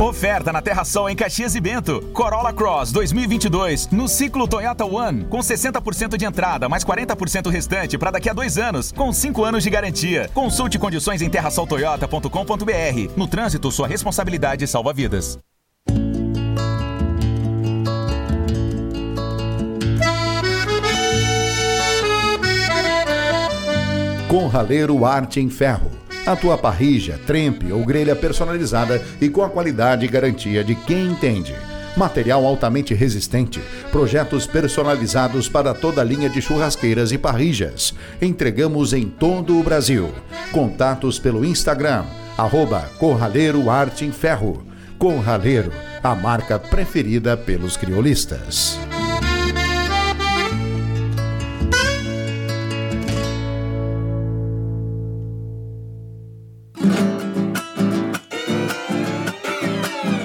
Oferta na Terra Sol em Caxias e Bento. Corolla Cross 2022 no ciclo Toyota One com 60% de entrada mais 40% restante para daqui a dois anos com 5 anos de garantia. Consulte condições em terrasoltoyota.com.br. No trânsito, sua responsabilidade salva vidas. Com Raleiro Arte em Ferro. A tua parrija, trempe ou grelha personalizada e com a qualidade e garantia de quem entende. Material altamente resistente, projetos personalizados para toda a linha de churrasqueiras e parrijas. Entregamos em todo o Brasil. Contatos pelo Instagram, arroba Corraleiro Arte em Ferro. Corraleiro, a marca preferida pelos criolistas.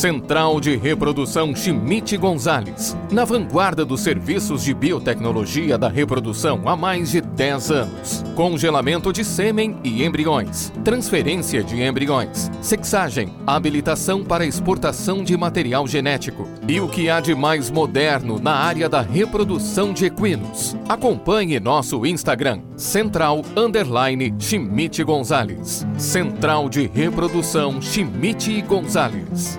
Central de Reprodução Schmidt Gonzalez, na vanguarda dos serviços de biotecnologia da reprodução há mais de 10 anos. Congelamento de sêmen e embriões, transferência de embriões, sexagem, habilitação para exportação de material genético e o que há de mais moderno na área da reprodução de equinos. Acompanhe nosso Instagram, Central Underline Schmidt Gonzalez. Central de Reprodução Schmidt Gonzalez.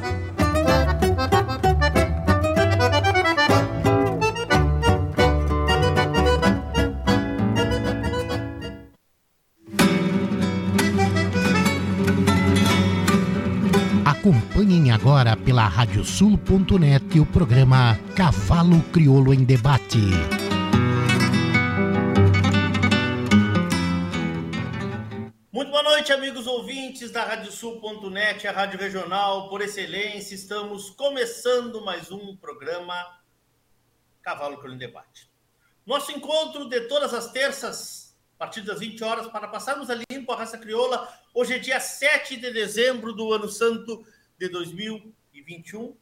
Agora pela radiosul.net o programa Cavalo Crioulo em Debate. Muito boa noite, amigos ouvintes da radiosul.net, a rádio regional por excelência. Estamos começando mais um programa Cavalo Crioulo em Debate. Nosso encontro de todas as terças, a partir das 20 horas, para passarmos a limpo a raça crioula. Hoje é dia 7 de dezembro do ano santo de 2021.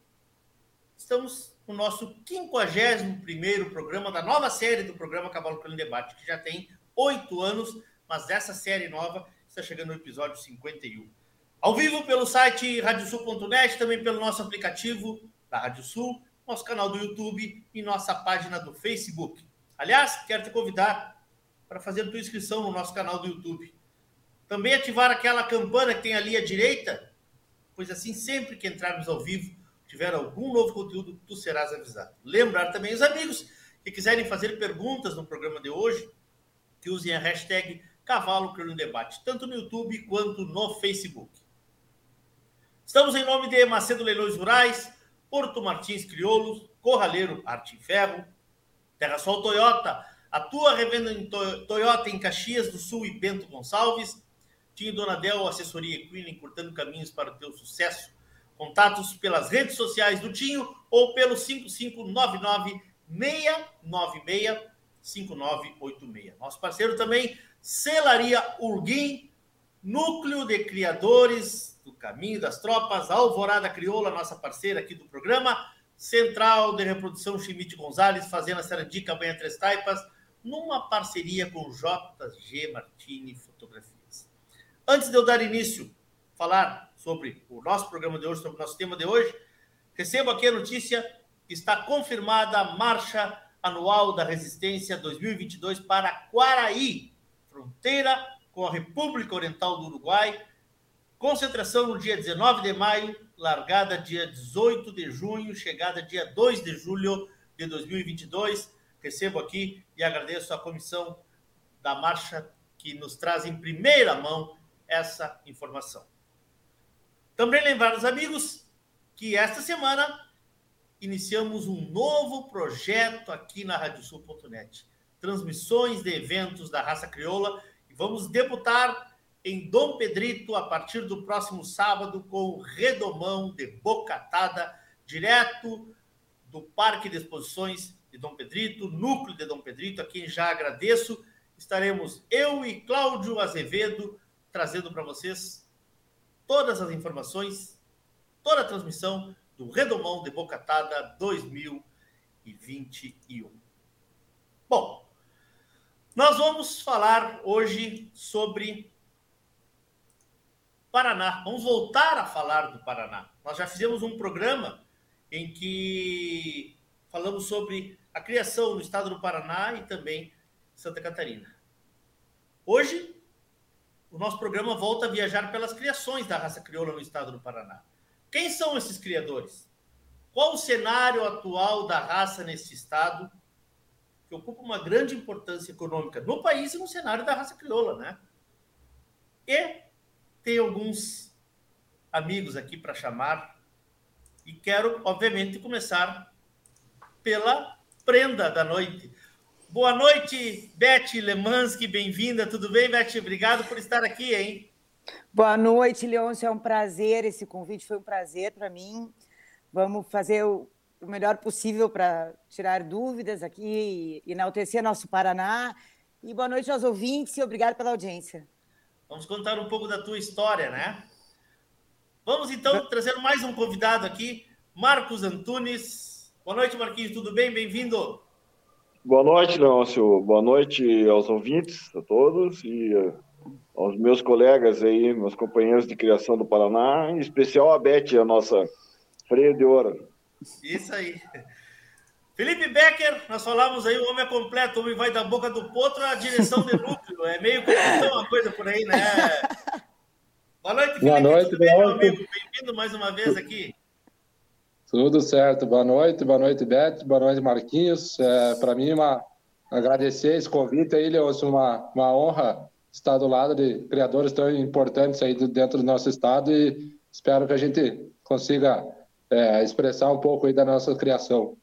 Estamos no nosso 51 programa da nova série do programa Cavalo em Debate, que já tem oito anos, mas essa série nova está chegando no episódio 51. Ao vivo pelo site radiosul.net, também pelo nosso aplicativo da Rádio Sul, nosso canal do YouTube e nossa página do Facebook. Aliás, quero te convidar para fazer a tua inscrição no nosso canal do YouTube. Também ativar aquela campana que tem ali à direita, pois assim, sempre que entrarmos ao vivo, tiver algum novo conteúdo, tu serás avisado. Lembrar também os amigos que quiserem fazer perguntas no programa de hoje, que usem a hashtag Cavalo Crioulo Debate, tanto no YouTube quanto no Facebook. Estamos em nome de Macedo Leilões Rurais, Porto Martins Crioulos, Corraleiro Arte Ferro, Terra Sol Toyota, a tua revenda em Toyota em Caxias do Sul e Bento Gonçalves, Tinho Donadel, assessoria Equine, encurtando caminhos para o teu sucesso. Contatos pelas redes sociais do Tinho ou pelo 5599 696 5986. Nosso parceiro também, Celaria Urguim, Núcleo de Criadores do Caminho das Tropas, Alvorada Crioula, nossa parceira aqui do programa, Central de Reprodução Chimite Gonzalez, Fazenda Sarandica, Banha Três Taipas, numa parceria com JG Martini Fotografia. Antes de eu dar início, falar sobre o nosso programa de hoje, sobre o nosso tema de hoje, recebo aqui a notícia que está confirmada a marcha anual da resistência 2022 para Quaraí, fronteira com a República Oriental do Uruguai. Concentração no dia 19 de maio, largada dia 18 de junho, chegada dia 2 de julho de 2022. Recebo aqui e agradeço à comissão da marcha que nos traz em primeira mão essa informação. Também lembrar os amigos que esta semana iniciamos um novo projeto aqui na radiosul.net. Transmissões de eventos da raça crioula e vamos debutar em Dom Pedrito a partir do próximo sábado com o Redomão de Bocatada, direto do Parque de Exposições de Dom Pedrito, núcleo de Dom Pedrito, a quem já agradeço. Estaremos eu e Cláudio Azevedo trazendo para vocês todas as informações, toda a transmissão do Redomão de Bocatada 2021. Bom, nós vamos falar hoje sobre Paraná. Vamos voltar a falar do Paraná. Nós já fizemos um programa em que falamos sobre a criação no estado do Paraná e também Santa Catarina. Hoje o nosso programa volta a viajar pelas criações da raça crioula no estado do Paraná. Quem são esses criadores? Qual o cenário atual da raça nesse estado, que ocupa uma grande importância econômica no país e no cenário da raça crioula, né? E tem alguns amigos aqui para chamar e quero, obviamente, começar pela prenda da noite. Boa noite, Beth Lemansky, bem-vinda. Tudo bem, Beth? Obrigado por estar aqui, hein? Boa noite, Leôncio. É um prazer. Esse convite foi um prazer para mim. Vamos fazer o, melhor possível para tirar dúvidas aqui e enaltecer nosso Paraná. E boa noite aos ouvintes e obrigado pela audiência. Vamos contar um pouco da tua história, né? Vamos então trazer mais um convidado aqui, Marcos Antunes. Boa noite, Marquinhos. Tudo bem? Bem-vindo. Boa noite, Leôncio. Boa noite aos ouvintes, a todos, e eh, aos meus colegas aí, meus companheiros de criação do Paraná, em especial a Beth, a nossa freia de ouro. Isso aí. Felipe Becker, nós falamos aí, o homem é completo, o homem vai da boca do potro à direção de núcleo. É meio que uma coisa por aí, né? Boa noite, Felipe. Boa noite, Tudo bem, meu amigo? Bem-vindo mais uma vez aqui. Tudo certo. Boa noite, boa noite, Beth, boa noite, Marquinhos. É, Para mim, uma, agradecer esse convite aí, Leôncio, uma, uma honra estar do lado de criadores tão importantes aí dentro do nosso estado e espero que a gente consiga é, expressar um pouco aí da nossa criação.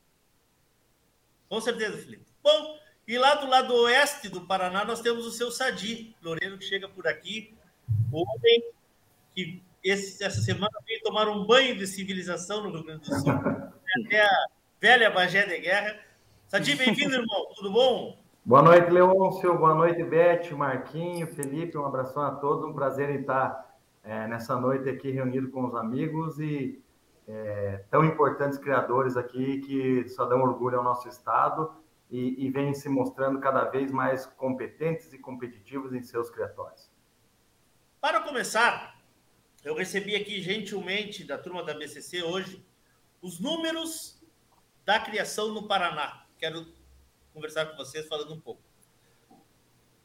Com certeza, Felipe. Bom, e lá do lado oeste do Paraná nós temos o seu Sadi, Loreno, que chega por aqui, homem que esse, essa semana veio tomar um banho de civilização no Rio Grande do Sul, até a velha Bagé de Guerra. Sadi, bem-vindo, irmão, tudo bom? Boa noite, Leôncio, boa noite, Beth, Marquinho, Felipe, um abração a todos, um prazer em estar é, nessa noite aqui reunido com os amigos e é, tão importantes criadores aqui que só dão orgulho ao nosso estado e, e vêm se mostrando cada vez mais competentes e competitivos em seus criatórios. Para começar, eu recebi aqui gentilmente da turma da BCC hoje os números da criação no Paraná. Quero conversar com vocês falando um pouco.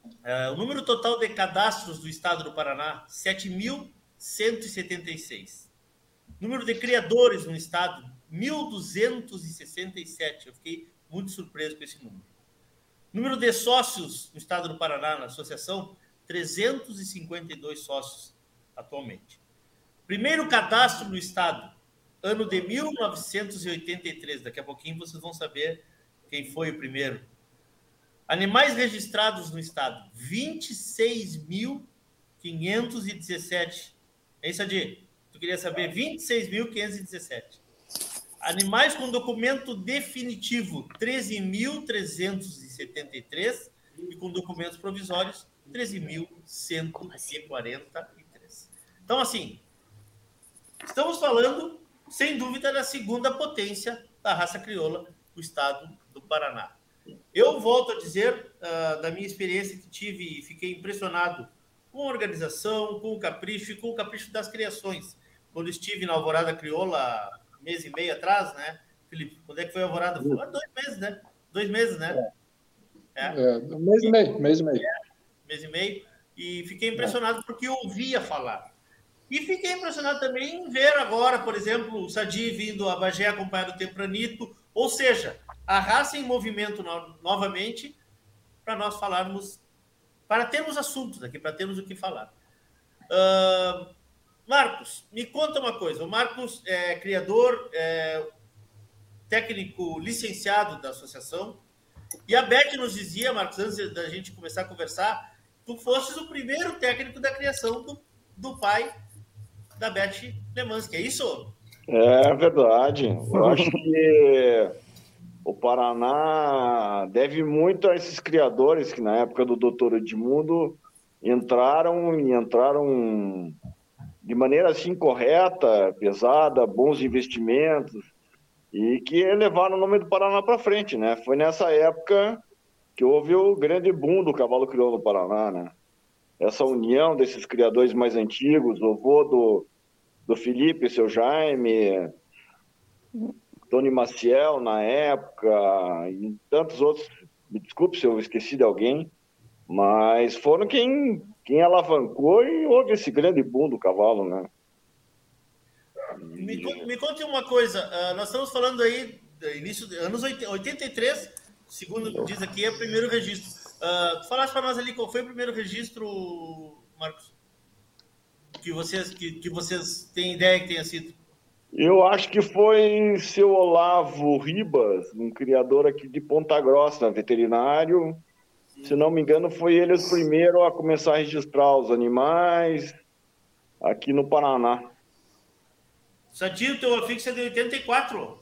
Uh, o número total de cadastros do estado do Paraná, 7.176. Número de criadores no estado, 1.267. Eu fiquei muito surpreso com esse número. Número de sócios no estado do Paraná, na associação, 352 sócios atualmente. Primeiro cadastro no estado, ano de 1983. Daqui a pouquinho vocês vão saber quem foi o primeiro. Animais registrados no estado, 26.517. É isso, Adi? Tu queria saber? 26.517. Animais com documento definitivo, 13.373. E com documentos provisórios, 13.143. Então, assim, estamos falando, sem dúvida, da segunda potência da raça crioula, o estado do Paraná. Eu volto a dizer, uh, da minha experiência que tive e fiquei impressionado com a organização, com o capricho e com o capricho das criações. Quando estive na Alvorada Crioula, mês e meio atrás, né, Felipe? Quando é que foi a Alvorada? Foi dois meses, né? Dois meses, né? É. é. um mês e meio, mês e meio. É, mês e meio. E fiquei impressionado porque eu ouvia falar. E fiquei impressionado também em ver agora, por exemplo, o Sadi vindo a Bagé acompanhado do Tempranito. Ou seja, a raça em movimento no, novamente para nós falarmos, para termos assuntos aqui, para termos o que falar. Uh, Marcos, me conta uma coisa. O Marcos é criador, é técnico licenciado da associação. E a Beth nos dizia, Marcos, antes da gente começar a conversar, tu fosses o primeiro técnico da criação do, do pai da Beth Lemansky, é isso? É verdade. Eu acho que o Paraná deve muito a esses criadores que na época do doutor Edmundo entraram e entraram de maneira assim correta, pesada, bons investimentos e que levaram o nome do Paraná para frente, né? Foi nessa época que houve o grande boom do cavalo crioulo no Paraná, né? Essa união desses criadores mais antigos, o avô do, do Felipe, seu Jaime, Tony Maciel na época, e tantos outros. Me desculpe se eu esqueci de alguém, mas foram quem, quem alavancou e houve esse grande boom do cavalo, né? Me, me conte uma coisa, uh, nós estamos falando aí início anos 83, segundo diz aqui, é o primeiro registro. Uh, tu falaste para nós ali qual foi o primeiro registro, Marcos? Que vocês, que, que vocês têm ideia que tenha sido? Eu acho que foi seu Olavo Ribas, um criador aqui de Ponta Grossa, veterinário. Se não me engano, foi ele o primeiro a começar a registrar os animais aqui no Paraná. Satinho, teu afixo é de 84?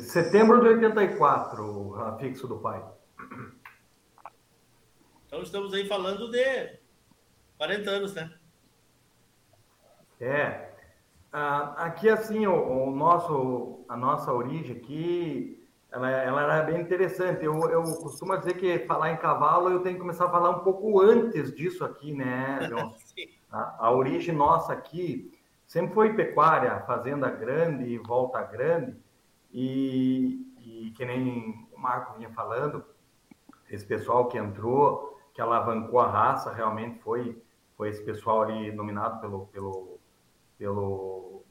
Setembro de 84, o afixo do pai. Então estamos aí falando de 40 anos, né? É, ah, aqui, assim, o, o, nosso, a nossa origem aqui, ela, ela era bem interessante. Eu, eu costumo dizer que falar em cavalo, eu tenho que começar a falar um pouco antes disso aqui, né, a, a origem nossa aqui sempre foi pecuária, fazenda grande volta grande, e, e que nem o Marco vinha falando, esse pessoal que entrou, que alavancou a raça, realmente foi, foi esse pessoal ali nominado pelo, pelo, pelo,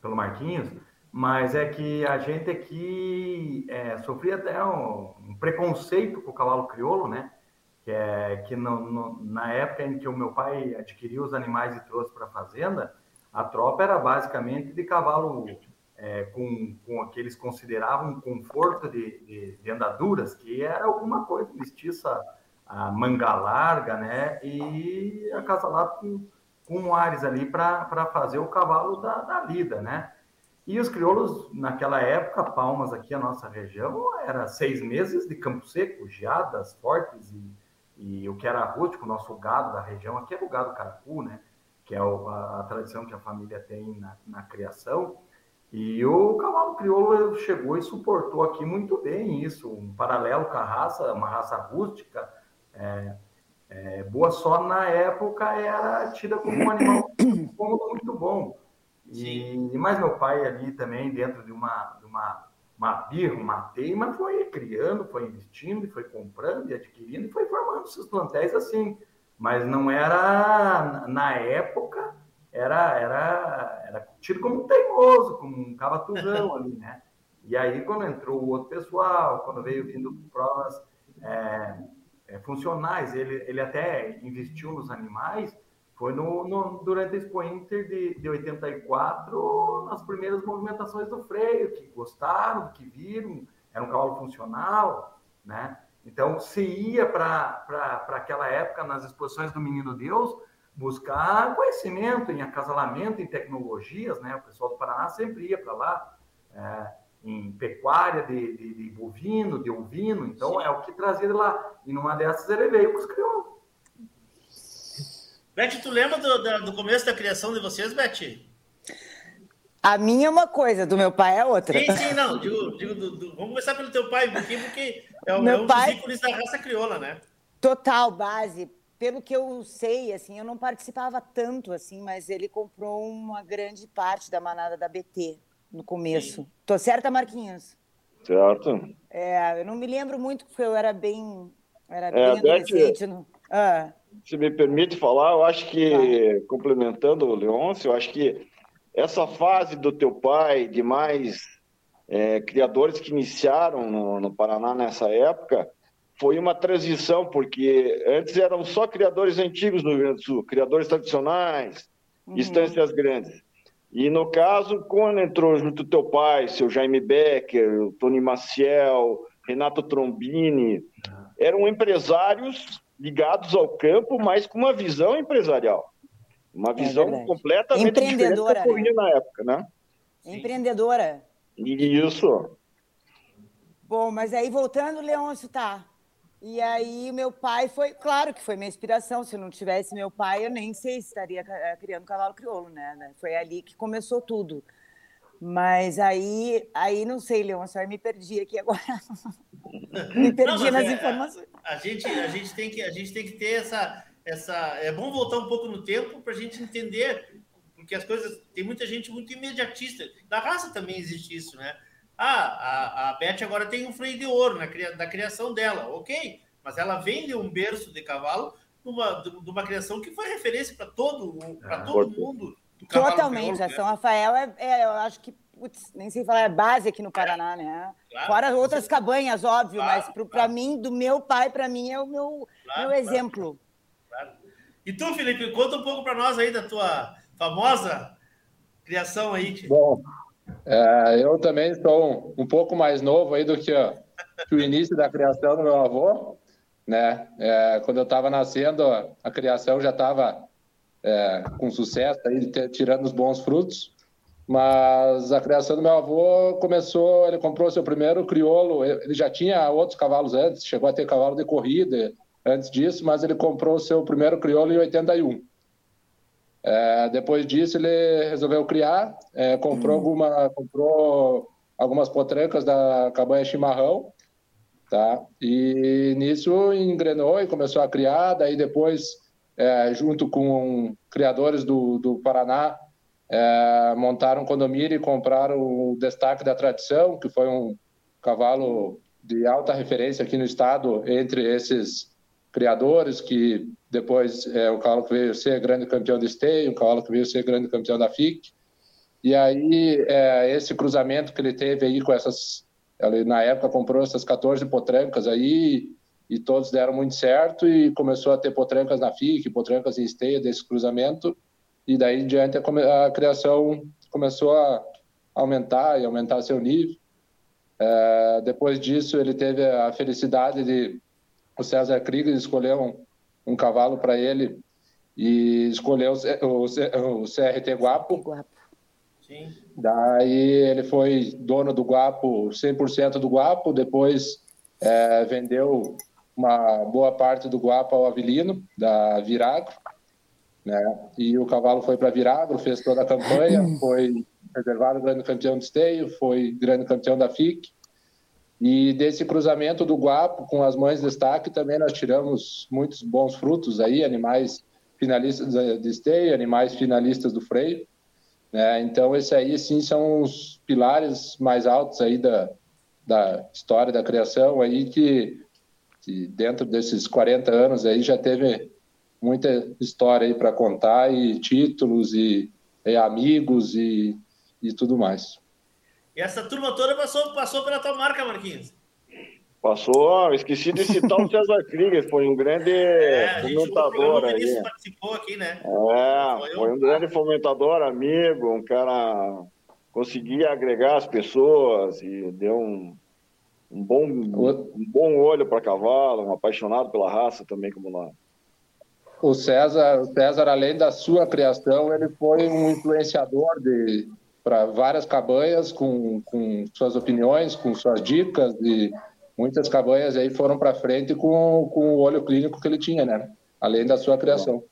pelo Marquinhos, mas é que a gente aqui é, sofria até um, um, preconceito com o cavalo crioulo, né? Que, é, que no, no, na época em que o meu pai adquiriu os animais e trouxe para a fazenda, a tropa era basicamente de cavalo é, com, com que eles consideravam conforto de, de, de, andaduras, que era alguma coisa mestiça, a manga larga, né? E acasalado com, com ares ali para fazer o cavalo da, da lida, né? E os crioulos, naquela época, Palmas aqui, a nossa região, era seis meses de campo seco, geadas fortes e, e o que era rústico, o nosso gado da região aqui é o gado caracu, né? Que é o, a, a, tradição que a família tem na, na criação. E o cavalo crioulo chegou e suportou aqui muito bem isso, um paralelo com a raça, uma raça rústica, é, é, boa só na época era tida como um animal cômodo muito bom. E, mas meu pai ali também, dentro de uma, de uma, uma birra, uma teima, foi criando, foi investindo, foi comprando e adquirindo e foi formando seus plantéis assim. Mas não era, na época, era, era, era tido como um teimoso, como um cavaturrão ali, né? E aí, quando entrou o outro pessoal, quando veio vindo provas é, é, funcionais, ele, ele até investiu nos animais, foi no, no, durante a Expo Inter de, de 84, nas primeiras movimentações do freio, que gostaram, que viram, era um cavalo funcional, né? Então, se ia para aquela época, nas exposições do Menino Deus, buscar conhecimento em acasalamento, em tecnologias, né? O pessoal do Paraná sempre ia para lá, é, em pecuária de, de, de, bovino, de ovino, então Sim. é o que trazia lá. E numa dessas ele veio com os crioulos. Beth, tu lembra do, do, começo da criação de vocês, Beth? A minha é uma coisa, do meu pai é outra. Sim, sim, não. Digo, digo do, do, vamos começar pelo teu pai, porque, porque é, o, meu é um pai... dos ícones da raça crioula, né? Total, base pelo que eu sei, assim, eu não participava tanto, assim, mas ele comprou uma grande parte da manada da BT no começo. Sim. Tô certa, Marquinhos? Certo. É, eu não me lembro muito, porque eu era bem, era é, bem adolescente. No... Ah. Se me permite falar, eu acho que, ah. complementando o Leôncio, eu acho que essa fase do teu pai, de mais é, criadores que iniciaram no, no Paraná nessa época, foi uma transição, porque antes eram só criadores antigos no Rio Grande do Sul, criadores tradicionais, uhum. estâncias grandes. E no caso, quando entrou junto teu pai, seu Jaime Becker, o Tony Maciel, Renato Trombini, eram empresários ligados ao campo, mas com uma visão empresarial. Uma é visão é completamente Empreendedora, diferente né? na época, né? Empreendedora. Isso. Bom, mas aí voltando, Leôncio, tá. E aí, meu pai foi, claro que foi minha inspiração. Se não tivesse meu pai, eu nem sei se estaria eh, criando cavalo crioulo, né? Foi ali que começou tudo. Mas aí, aí não sei, Leon, só me perdi aqui agora. me perdi não, nas é, informações. A, a, gente, a, gente tem que, a gente tem que ter essa, essa. É bom voltar um pouco no tempo para a gente entender, porque as coisas. Tem muita gente muito imediatista. Na raça também existe isso, né? Ah, a, a Beth agora tem um freio de ouro na, da criação dela, ok, mas ela vem de um berço de cavalo numa, de uma criação que foi referência para todo, pra é, todo mundo. Totalmente, a São Rafael é, é, eu acho que, putz, nem sei falar, é base aqui no Paraná, né? Claro, Fora outras cabanhas, óbvio, claro, mas para claro. mim, do meu pai, para mim é o meu, meu exemplo. E tu, Felipe, conta um pouco para nós aí da tua famosa criação aí. Bom, é, eu também sou um, pouco mais novo aí do que, que, o início da criação do meu avô, né? É, quando eu estava nascendo, a criação já estava é, com sucesso, aí, tirando os bons frutos. Mas a criação do meu avô começou, ele comprou seu primeiro crioulo, ele já tinha outros cavalos antes, chegou a ter cavalo de corrida antes disso, mas ele comprou seu primeiro crioulo em 81. É, depois disso, ele resolveu criar, é, comprou, uhum. alguma, comprou algumas potrancas da cabanha chimarrão, tá? E nisso engrenou e começou a criar. Daí depois, é, junto com criadores do, do Paraná, é, montaram um condomínio e compraram o Destaque da Tradição, que foi um, cavalo de alta referência aqui no estado entre esses criadores que depois é o cavalo que veio ser grande campeão de esteio, o cavalo que veio ser grande campeão da FIC. E aí é, esse cruzamento que ele teve aí com essas, ele, na época comprou essas 14 potrancas aí e todos deram muito certo e começou a ter potrancas na FIC, potrancas em esteia desse cruzamento e daí em diante a, a criação começou a aumentar e aumentar seu nível. É, depois disso ele teve a felicidade de o César Krieger escolher um, um cavalo para ele e escolheu o, o, o CRT Guapo. Guapo. Sim. Daí ele foi dono do Guapo, 100% do Guapo, depois é, vendeu uma boa parte do Guapo ao Avilino, da Viragro, né? E o cavalo foi para Viragro, fez toda a campanha, foi reservado grande campeão de esteio, foi grande campeão da FIC, e desse cruzamento do Guapo com as mães de destaque também nós tiramos muitos bons frutos aí, animais finalistas de esteio, animais finalistas do freio. Né? Então, esse aí sim são os pilares mais altos aí da, da história da criação aí que, que dentro desses 40 anos aí já teve muita história aí para contar e títulos e, e amigos e, e tudo mais. E essa turma toda passou, passou pela tua marca, Marquinhos. Passou, esqueci de citar o César Krieger, foi um grande é, fomentador aí. participou aqui, né? É, foi, foi um grande fomentador, amigo, um cara conseguia agregar as pessoas e deu um, um bom, um bom olho para cavalo, um apaixonado pela raça também, como nós. O César, o César, além da sua criação, ele foi um influenciador de, para várias cabanhas com, com suas opiniões, com suas dicas e muitas cabanhas aí foram para frente com, com o olho clínico que ele tinha, né? Além da sua criação.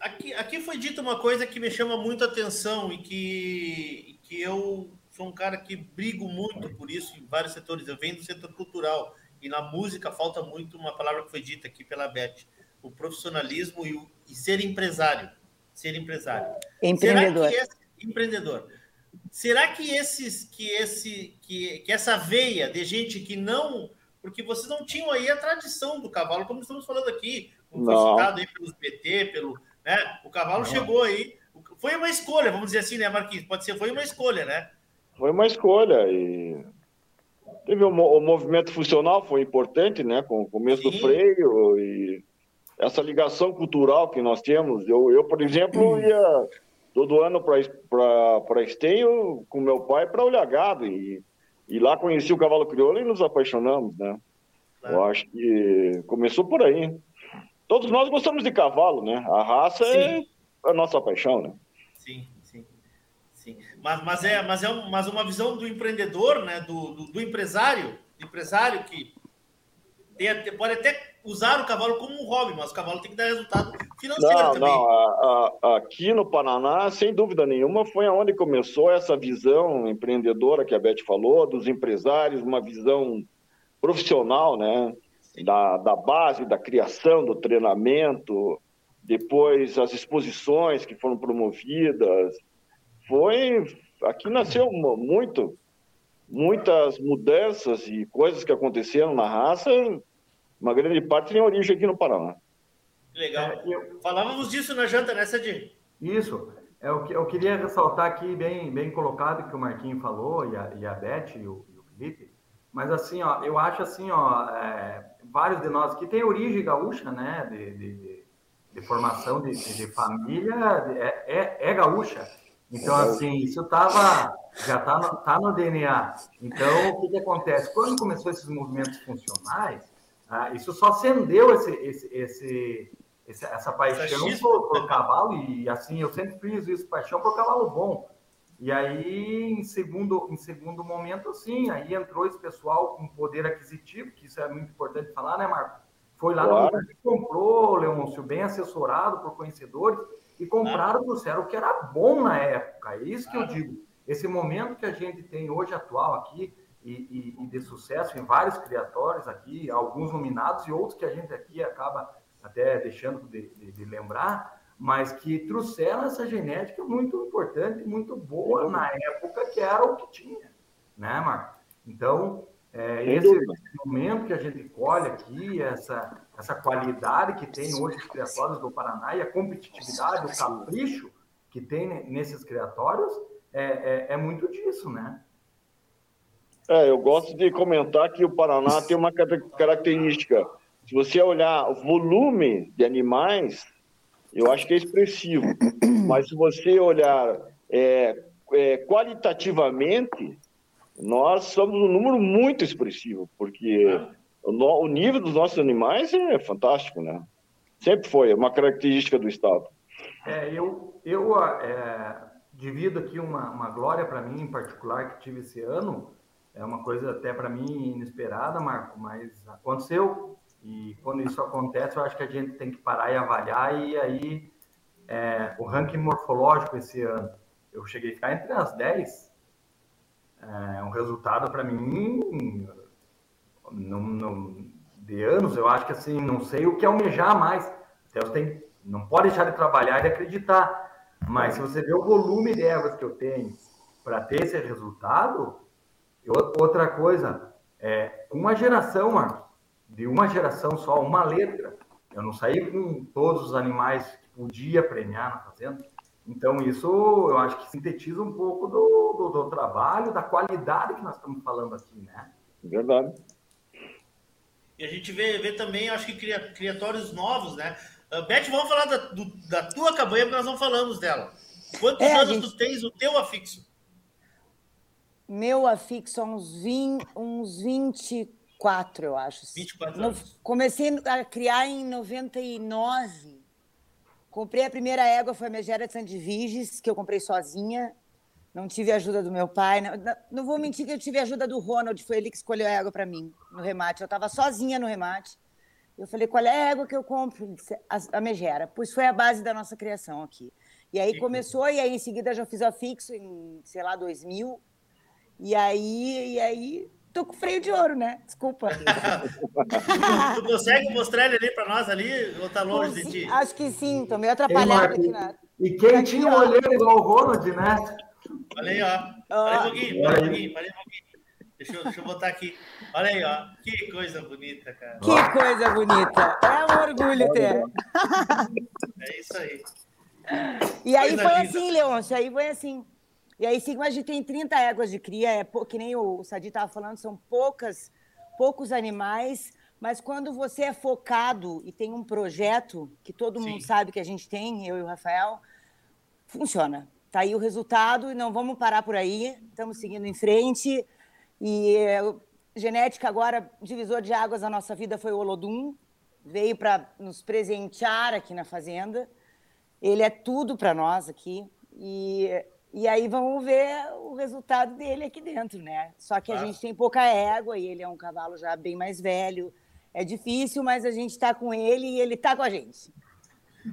Aqui, aqui foi dito uma coisa que me chama muito a atenção e que, que eu sou um cara que brigo muito por isso em vários setores. Eu venho do setor cultural e na música falta muito uma palavra que foi dita aqui pela Beth: o profissionalismo e, o, e ser empresário. Ser empresário. Empreendedor. Esse, empreendedor. Será que esses, que esse, que, que essa veia de gente que não, porque vocês não tinham aí a tradição do cavalo, como estamos falando aqui, como foi citado aí pelos BT, pelo, né? O cavalo não. chegou aí, foi uma escolha, vamos dizer assim, né, Marquinhos? Pode ser, foi uma escolha, né? Foi uma escolha e teve o, o movimento funcional foi importante, né, com o começo Sim. do freio e essa ligação cultural que nós temos. Eu, eu por exemplo, ia todo ano para Esteio com meu pai para olhar gado. E, e lá conheci o cavalo crioulo e nos apaixonamos, né? Eu acho que começou por aí. Todos nós gostamos de cavalo, né? A raça é sim. é a nossa paixão, né? Sim, sim. sim. Mas, mas, é, mas é um, mas uma visão do empreendedor, né? Do, do, do empresário, do empresário que tem, pode até usar o cavalo como um hobby, mas o cavalo tem que dar resultado financeiro não, também. Não, a, a, aqui no Paraná, sem dúvida nenhuma, foi aonde começou essa visão empreendedora que a Beth falou, dos empresários, uma visão profissional, né? Da, da base, da criação, do treinamento, depois as exposições que foram promovidas. Foi. Aqui nasceu muito, muitas mudanças e coisas que aconteceram na raça uma grande parte tem origem aqui no Paraná. Legal. É, eu... Falávamos disso na janta, né, Sadi? Isso. É o que eu queria ressaltar aqui, bem, bem colocado, que o Marquinho falou, e a, e a Beth e o, e o Felipe. Mas assim, ó, eu acho assim, ó, é, vários de nós que tem origem gaúcha, né, de, de, de formação de, de família, é, é, é, gaúcha. Então, assim, isso tava, já está no, tá no DNA. Então, o que, que acontece? Quando começou esses movimentos funcionais, ah, isso só acendeu esse, esse, esse, esse essa paixão por, por cavalo, e assim, eu sempre fiz isso, paixão por cavalo bom. E aí, em segundo, em segundo momento, sim, aí entrou esse pessoal com poder aquisitivo, que isso é muito importante falar, né, Marco? Foi lá claro. no comprou, Leôncio, bem assessorado por conhecedores, e compraram, trouxeram o que era bom na época. É isso que eu digo. Esse momento que a gente tem hoje atual aqui, e, e, e, de sucesso em vários criatórios aqui, alguns nominados e outros que a gente aqui acaba até deixando de, de, de lembrar, mas que trouxeram essa genética muito importante, muito boa na época que era o que tinha, né, Marco? Então, É, esse, esse, momento que a gente colhe aqui, essa, essa qualidade que tem hoje os criatórios do Paraná e a competitividade, o capricho que tem nesses criatórios, é, é, é muito disso, né? É, eu gosto de comentar que o Paraná tem uma característica. Se você olhar o volume de animais, eu acho que é expressivo. Mas se você olhar é, é, qualitativamente, nós somos um número muito expressivo, porque o, o, nível dos nossos animais é fantástico, né? Sempre foi, é uma característica do Estado. É, eu eu é, divido aqui uma, uma glória para mim em particular que tive esse ano, é uma coisa até para mim inesperada, Marco, mas aconteceu. E quando isso acontece, eu acho que a gente tem que parar e avaliar. E aí, é, o ranking morfológico esse ano, eu cheguei a ficar entre as 10. É um resultado para mim não, não, de anos. Eu acho que assim, não sei o que almejar mais. Então, tem, não pode deixar de trabalhar e de acreditar. Mas se você vê o volume de ervas que eu tenho para ter esse resultado, Outra coisa, é, uma geração, Marcos, de uma geração só, uma letra. Eu não saí com todos os animais que podia premiar na fazenda. Então, isso eu acho que sintetiza um pouco do, do, do trabalho, da qualidade que nós estamos falando aqui, né? Verdade. E a gente vê, vê também, acho que cria, criatórios novos, né? Uh, Beth, vamos falar da, do, da tua cabanha, porque nós não falamos dela. Quantos é, anos gente... tu tens o teu afixo? Meu afixo há uns, 20, uns 24, eu acho. 24 anos. No, comecei a criar em 99. Comprei a primeira égua, foi a Megera de Sandiviges, que eu comprei sozinha. Não tive ajuda do meu pai. Não, não, vou mentir que eu tive ajuda do Ronald, foi ele que escolheu a égua para mim no remate. Eu estava sozinha no remate. Eu falei, qual é a égua que eu compro? Ele disse, a, a Megera. Pois foi a base da nossa criação aqui. E aí começou, e aí em seguida já fiz afixo em, sei lá, 2000. E aí, e aí, tô com freio de ouro, né? Desculpa. tu, consegue mostrar ele ali para nós ali ou tá longe de ti? Acho que sim, tô meio atrapalhado aqui na. E quem aqui, tinha um olheiro igual o Ronald, né? Olha aí, ó. Olha um pouquinho, olha um pouquinho, olha um pouquinho. Deixa eu, deixa eu botar aqui. Olha aí, ó. Que coisa bonita, cara. Que coisa bonita. É um orgulho ter. É isso aí. E aí coisa foi linda. assim, Leôncio, aí foi assim. E aí, sim, a gente tem 30 éguas de cria, é, que nem o Sadi estava falando, são poucas, poucos animais, mas quando você é focado e tem um projeto, que todo sim. mundo sabe que a gente tem, eu e o Rafael, funciona. Está aí o resultado e não vamos parar por aí, estamos seguindo em frente. E é, genética agora, divisor de águas da nossa vida foi o Olodum, veio para nos presentear aqui na fazenda. Ele é tudo para nós aqui. E e aí vamos ver o resultado dele aqui dentro, né? Só que a gente tem pouca égua e ele é um cavalo já bem mais velho. É difícil, mas a gente está com ele e ele está com a gente.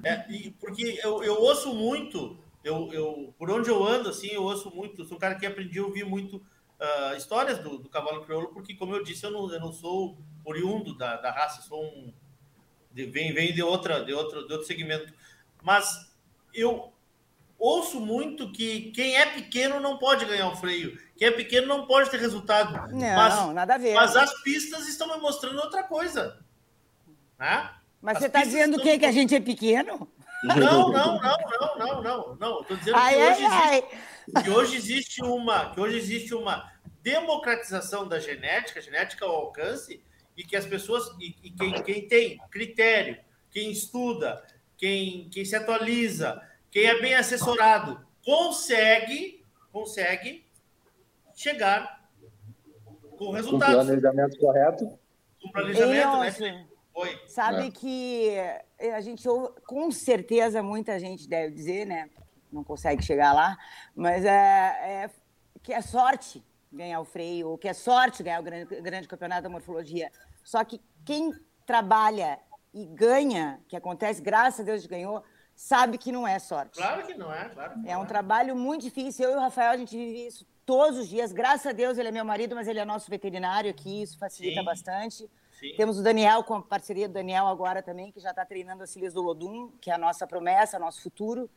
É, porque eu, eu ouço muito, eu, eu, por onde eu ando, assim, eu ouço muito, sou um cara que aprendi a ouvir muito uh, histórias do, do, cavalo crioulo, porque, como eu disse, eu não, eu não sou oriundo da, da raça, sou um. De, vem, vem de, outra, de, outro, de outro segmento. Mas eu ouço muito que quem é pequeno não pode ganhar o freio. Quem é pequeno não pode ter resultado. Não, mas, nada a ver. Mas as pistas estão me mostrando outra coisa. Né? Mas as você está dizendo estão... que, que a gente é pequeno? Não, não, não, não, não, não, não. Estou dizendo ai, que, ai, hoje ai. Existe, que hoje existe uma, que hoje existe uma democratização da genética, genética ao alcance, e que as pessoas, e, e quem, quem tem critério, quem estuda, quem, quem se atualiza, quem é bem assessorado consegue, consegue chegar com resultados. Com planejamento correto. Com planejamento, né? Oi. Sabe é. que a gente, com certeza, muita gente deve dizer, né? Não consegue chegar lá, mas é, é que é sorte ganhar o freio, ou que é sorte ganhar o grande, grande campeonato da morfologia. Só que quem trabalha e ganha, que acontece, graças a Deus ganhou, sabe que não é sorte. Claro que não é, claro. é um é. trabalho muito difícil. Eu e o Rafael, a gente vive isso todos os dias. Graças a Deus, ele é meu marido, mas ele é nosso veterinário aqui, isso facilita Sim. bastante. Sim. Temos o Daniel, com a parceria do Daniel agora também, que já está treinando as filhas do Lodum, que é a nossa promessa, nosso futuro.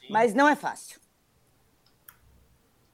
Sim. Mas não é fácil.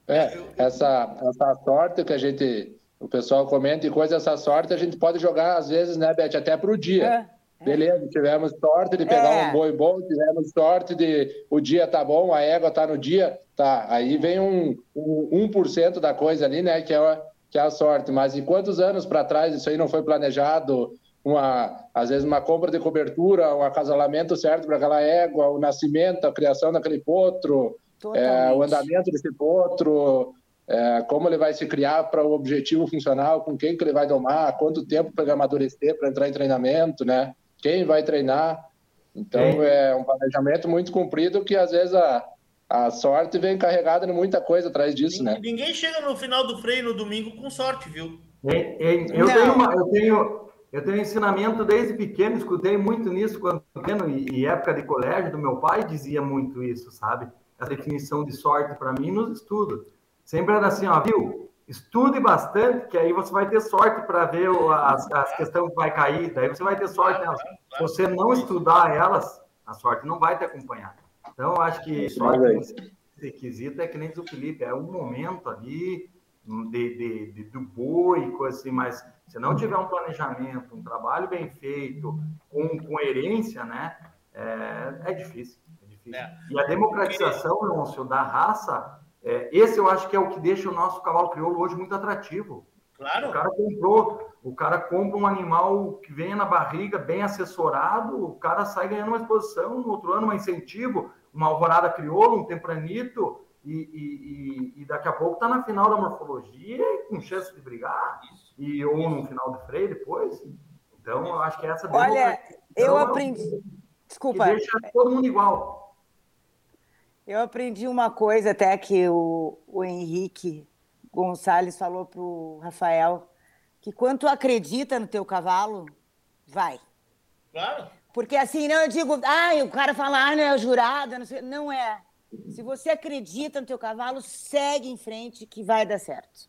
É, essa, essa sorte que a gente o pessoal comenta e coisa essa sorte, a gente pode jogar, às vezes, né, Beth, até para o dia. É, é. Beleza, tivemos sorte de pegar é. um boi bom, tivemos sorte de o dia tá bom, a égua tá no dia, tá. Aí vem um, um 1% da coisa ali, né, que é, que é a sorte. Mas em quantos anos para trás isso aí não foi planejado? Uma, às vezes uma compra de cobertura, um acasalamento certo para aquela égua, o nascimento, a criação daquele potro, é, o andamento desse potro, é, como ele vai se criar para o objetivo funcional, com quem que ele vai domar, quanto tempo para ele amadurecer para entrar em treinamento, né? Quem vai treinar. Então é. é um planejamento muito comprido que às vezes a, a sorte vem carregada de muita coisa atrás disso, ninguém, né? Ninguém chega no final do freio no domingo com sorte, viu? É, é, eu, tenho uma, eu, tenho, eu tenho ensinamento desde pequeno, escutei muito nisso quando pequeno, e, e época de colégio do meu pai dizia muito isso, sabe? A definição de sorte para mim nos estudos. Sempre era assim, ó, viu? Estude bastante, que aí você vai ter sorte para ver as, as questões que vai cair, daí você vai ter sorte nelas. Se você não estudar elas, a sorte não vai te acompanhar. Então, eu acho que sorte nesse requisito é que nem diz o Felipe, é um momento ali de, de, de, do boi, coisa assim, mas se não tiver um planejamento, um trabalho bem feito, com coerência, né, é, é difícil. É difícil. É. E a democratização, Leôncio, da raça é, esse eu acho que é o que deixa o nosso cavalo crioulo hoje muito atrativo. Claro. O cara comprou, o cara compra um animal que venha na barriga, bem assessorado, o cara sai ganhando uma exposição, no outro ano um incentivo, uma alvorada crioula, um tempranito, e, e, e, daqui a pouco está na final da morfologia com chance de brigar, e ou no final de freio depois. Então, eu acho que essa Olha, eu aprendi. Desculpa. deixa todo mundo igual. Eu aprendi uma coisa até que o, o Henrique Gonçalves falou para o Rafael, que quando tu acredita no teu cavalo, vai. Claro. Porque assim, não, eu digo, ah, o cara fala, ah, não é jurado, não, sei, não é. Se você acredita no teu cavalo, segue em frente que vai dar certo.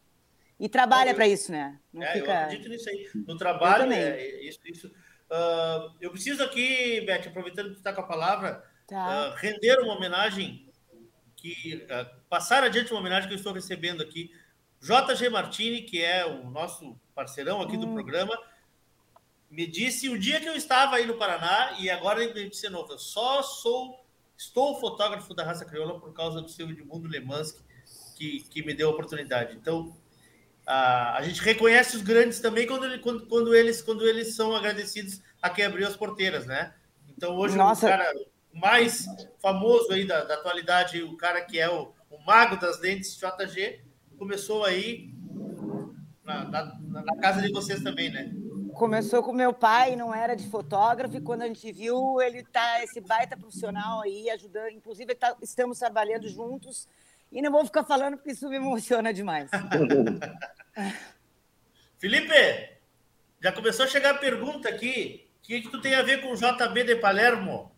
E trabalha para isso, né? Não é, fica... eu acredito nisso aí. No trabalho, é, isso, isso. Uh, eu preciso aqui, Beth, aproveitando que está com a palavra, tá. uh, render uma homenagem que uh, passar adiante uma homenagem que eu estou recebendo aqui. JG Martini, que é o nosso parceirão aqui hum. do programa, me disse o dia que eu estava aí no Paraná, e agora ele me disse novo, eu só sou, estou fotógrafo da raça crioula por causa do seu Edmundo Lemanski, que, que me deu a oportunidade. Então, a, a gente reconhece os grandes também quando, ele, quando, quando, eles, quando eles são agradecidos a quem abriu as porteiras, né? Então, hoje Nossa. o cara mais famoso aí da, da atualidade, o cara que é o, o, mago das lentes JG, começou aí na, na, na, casa de vocês também, né? Começou com meu pai, não era de fotógrafo, e quando a gente viu, ele tá esse baita profissional aí, ajudando, inclusive tá, estamos trabalhando juntos, e não vou ficar falando porque isso me emociona demais. Felipe, já começou a chegar a pergunta aqui, o que, que tu tem a ver com o JB de Palermo?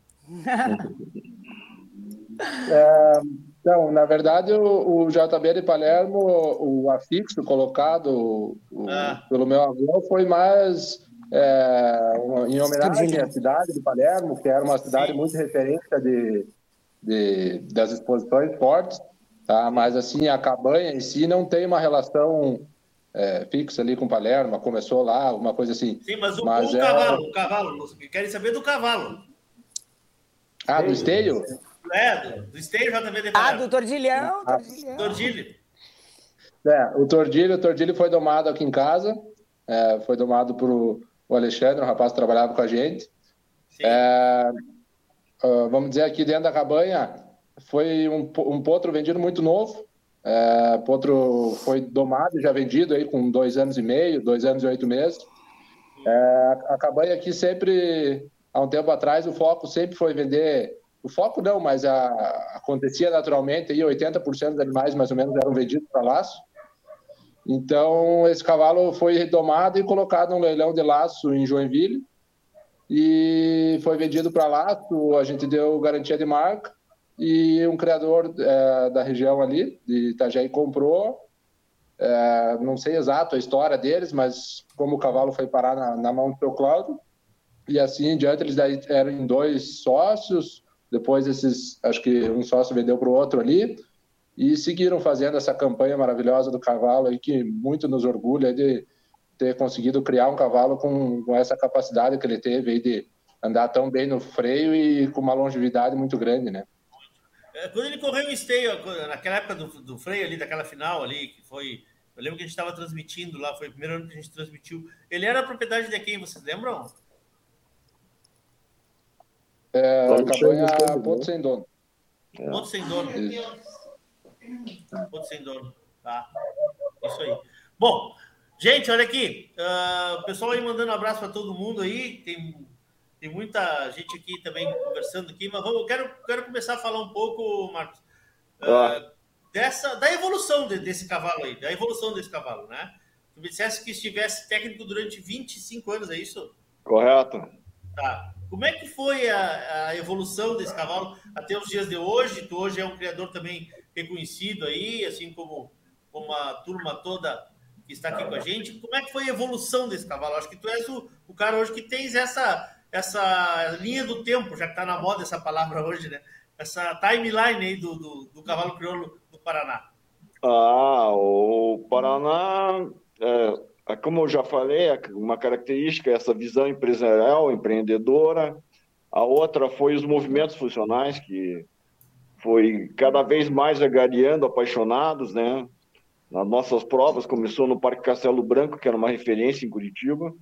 É, então, na verdade, o, o, JB de Palermo, o afixo colocado o, ah. pelo meu avô foi mais é, em homenagem à cidade de Palermo, que era uma cidade Sim. muito referência de, de, das exposições fortes, tá? mas assim, a cabanha em si não tem uma relação é, fixa ali com Palermo, começou lá, uma coisa assim. Sim, mas o, mas o é... cavalo, o cavalo, querem saber do cavalo. Ah, do esteio? É, do, do esteio JB Ah, do Tordilhão. Ah, Tordilho. É, o Tordilho, o Tordilho foi domado aqui em casa, é, foi domado por o Alexandre, um rapaz que trabalhava com a gente. É, uh, vamos dizer aqui dentro da cabanha, foi um, um potro vendido muito novo. É, potro foi domado e já vendido aí com dois anos e meio, dois anos e oito meses. É, a cabanha aqui sempre há um tempo atrás o foco sempre foi vender o foco não, mas a, acontecia naturalmente, aí 80% dos animais mais ou menos eram vendidos para laço. Então, esse cavalo foi redomado e colocado num leilão de laço em Joinville e foi vendido para laço, a gente deu garantia de marca e um criador é, da região ali, de Itajaí, comprou, é, não sei exato a história deles, mas como o cavalo foi parar na, na mão do seu Cláudio, e assim em diante, eles eram dois sócios, depois esses, acho que um sócio vendeu para o outro ali, e seguiram fazendo essa campanha maravilhosa do cavalo aí que muito nos orgulha de ter conseguido criar um cavalo com, com essa capacidade que ele teve aí de andar tão bem no freio e com uma longevidade muito grande, né? É, quando ele correu em esteio, naquela época do, do freio ali, daquela final ali, que foi. Eu lembro que a gente estava transmitindo lá, foi o primeiro ano que a gente transmitiu. Ele era propriedade de quem, vocês lembram? É, a campanha Ponto Sem Dono. Ponto Sem Dono. Ponto Sem Dono. Tá. Isso aí. Bom, gente, olha aqui. Uh, o pessoal aí mandando um abraço para todo mundo aí. Tem tem muita gente aqui também conversando aqui, mas vamos, eu quero, quero começar a falar um pouco, Marcos, uh, dessa, da evolução de, desse cavalo aí, da evolução desse cavalo, né? Tu me dissesse que estivesse técnico durante 25 anos, é isso? Correto. Tá. Como é que foi a, a, evolução desse cavalo até os dias de hoje? Tu hoje é um criador também reconhecido aí, assim como, como a turma toda que está aqui com a gente. Como é que foi a evolução desse cavalo? Acho que tu és o, o cara hoje que tens essa essa linha do tempo, já que está na moda essa palavra hoje, né? Essa timeline aí do, do, do cavalo crioulo do Paraná. Ah, o Paraná, é, como eu já falei, é uma característica é essa visão empresarial, empreendedora. A outra foi os movimentos funcionais, que foi cada vez mais agariando apaixonados, né? Nas nossas provas, começou no Parque Castelo Branco, que era uma referência em Curitiba.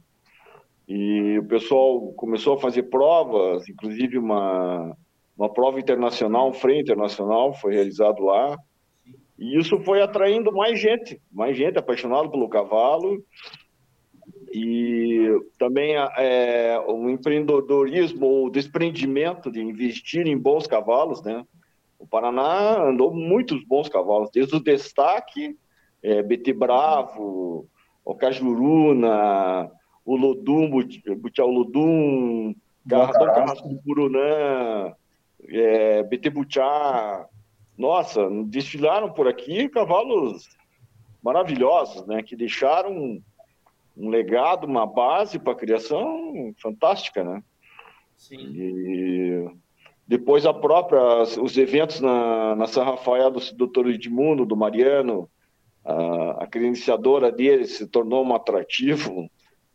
E o pessoal começou a fazer provas, inclusive uma, uma prova internacional, um freio internacional foi realizado lá. E isso foi atraindo mais gente, mais gente apaixonada pelo cavalo. E também é, o empreendedorismo, o desprendimento de investir em bons cavalos, né? O Paraná andou muitos bons cavalos, desde o destaque, é, BT Bravo, o Cajuruna, o Lodum, Butial Lodum, Carrasco do Burunã, é, BT Butiá. Nossa, desfilaram por aqui cavalos maravilhosos, né? Que deixaram um, um legado, uma base para a criação fantástica, né? Sim. E depois a própria, os eventos na, na São Rafael do Doutor Edmundo, do Mariano, a, a credenciadora dele se tornou um atrativo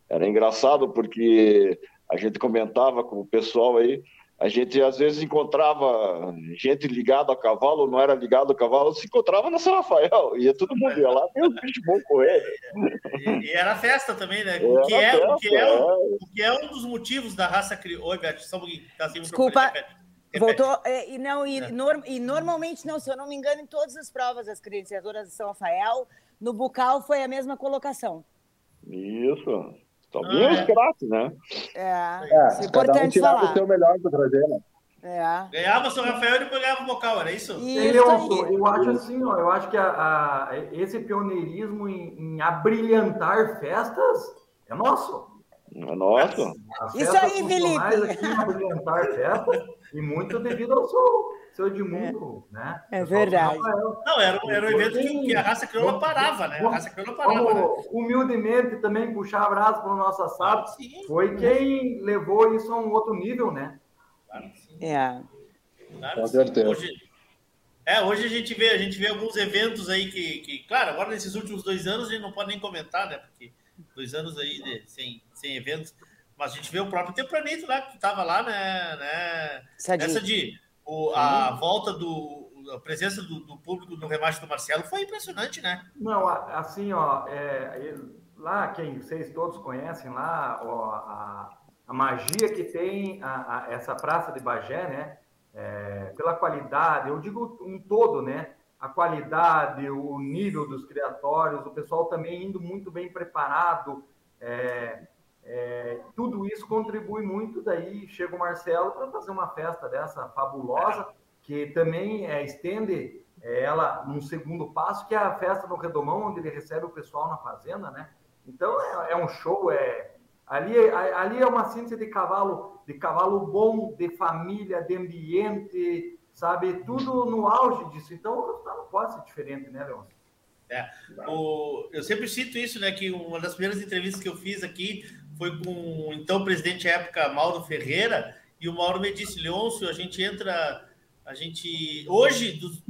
era engraçado porque a gente comentava com o pessoal aí, a gente às vezes encontrava gente ligada a cavalo, não era ligado a cavalo, se encontrava na São Rafael, ia todo mundo ia lá, tem um bicho bom correr. E, e era festa também, né? O que, é, festa, o, que é, é. O, que é um dos motivos da raça crioula. Oi, Beth, só um pouquinho. Tá assim, Desculpa. Voltou, é, e, não, e, é. norm, e normalmente, não, se eu não me engano, em todas as provas das credenciadoras de São Rafael, no bucal foi a mesma colocação. Isso. Vinha ah, os né? É, é, é importante um falar. o seu melhor para trazer, né? É. Ganhava o São Rafael e ganhava o bocal, era isso? isso eu, eu acho assim, ó, eu acho que a, a, esse pioneirismo em, em abrilhantar festas é nosso. É nosso. Isso aí, Felipe. Aqui, abrilhantar festas, e muito devido ao seu, seu Edmundo, é. né? É verdade. Não, era, era um evento que, que a raça crioula parava, né? A raça crioula parava. Né? Humildemente também puxar abraço para o nosso assado, foi quem levou isso a um outro nível, né? Claro que sim. É. Claro Com certeza. Hoje, é, hoje a gente vê, a gente vê alguns eventos aí que, que, claro, agora nesses últimos dois anos a gente não pode nem comentar, né? Porque dois anos aí de, sem, sem eventos. Mas a gente vê o próprio Tempranito lá, que estava lá, né? né? Essa de o, a volta do. A presença do, do, público no remate do Marcelo foi impressionante, né? Não, assim, ó, é, lá quem vocês todos conhecem lá, ó, a, a magia que tem a, a, essa praça de Bagé, né? É, pela qualidade, eu digo um todo, né? A qualidade, o nível dos criatórios, o pessoal também indo muito bem preparado. É, é, tudo isso contribui muito, daí chega o Marcelo para fazer uma festa dessa fabulosa, que também é, estende é, ela num segundo passo, que é a festa no Redomão, onde ele recebe o pessoal na fazenda, né? Então é, é um show, é ali, ali é uma síntese de cavalo, de cavalo bom, de família, de ambiente, sabe? Tudo no auge disso. Então o resultado não pode ser diferente, né, Leon? É, o, eu sempre cito isso, né? Que uma das primeiras entrevistas que eu fiz aqui foi com o então presidente à época, Mauro Ferreira, e o Mauro me disse, Leôncio, a gente entra, a gente, hoje, dos,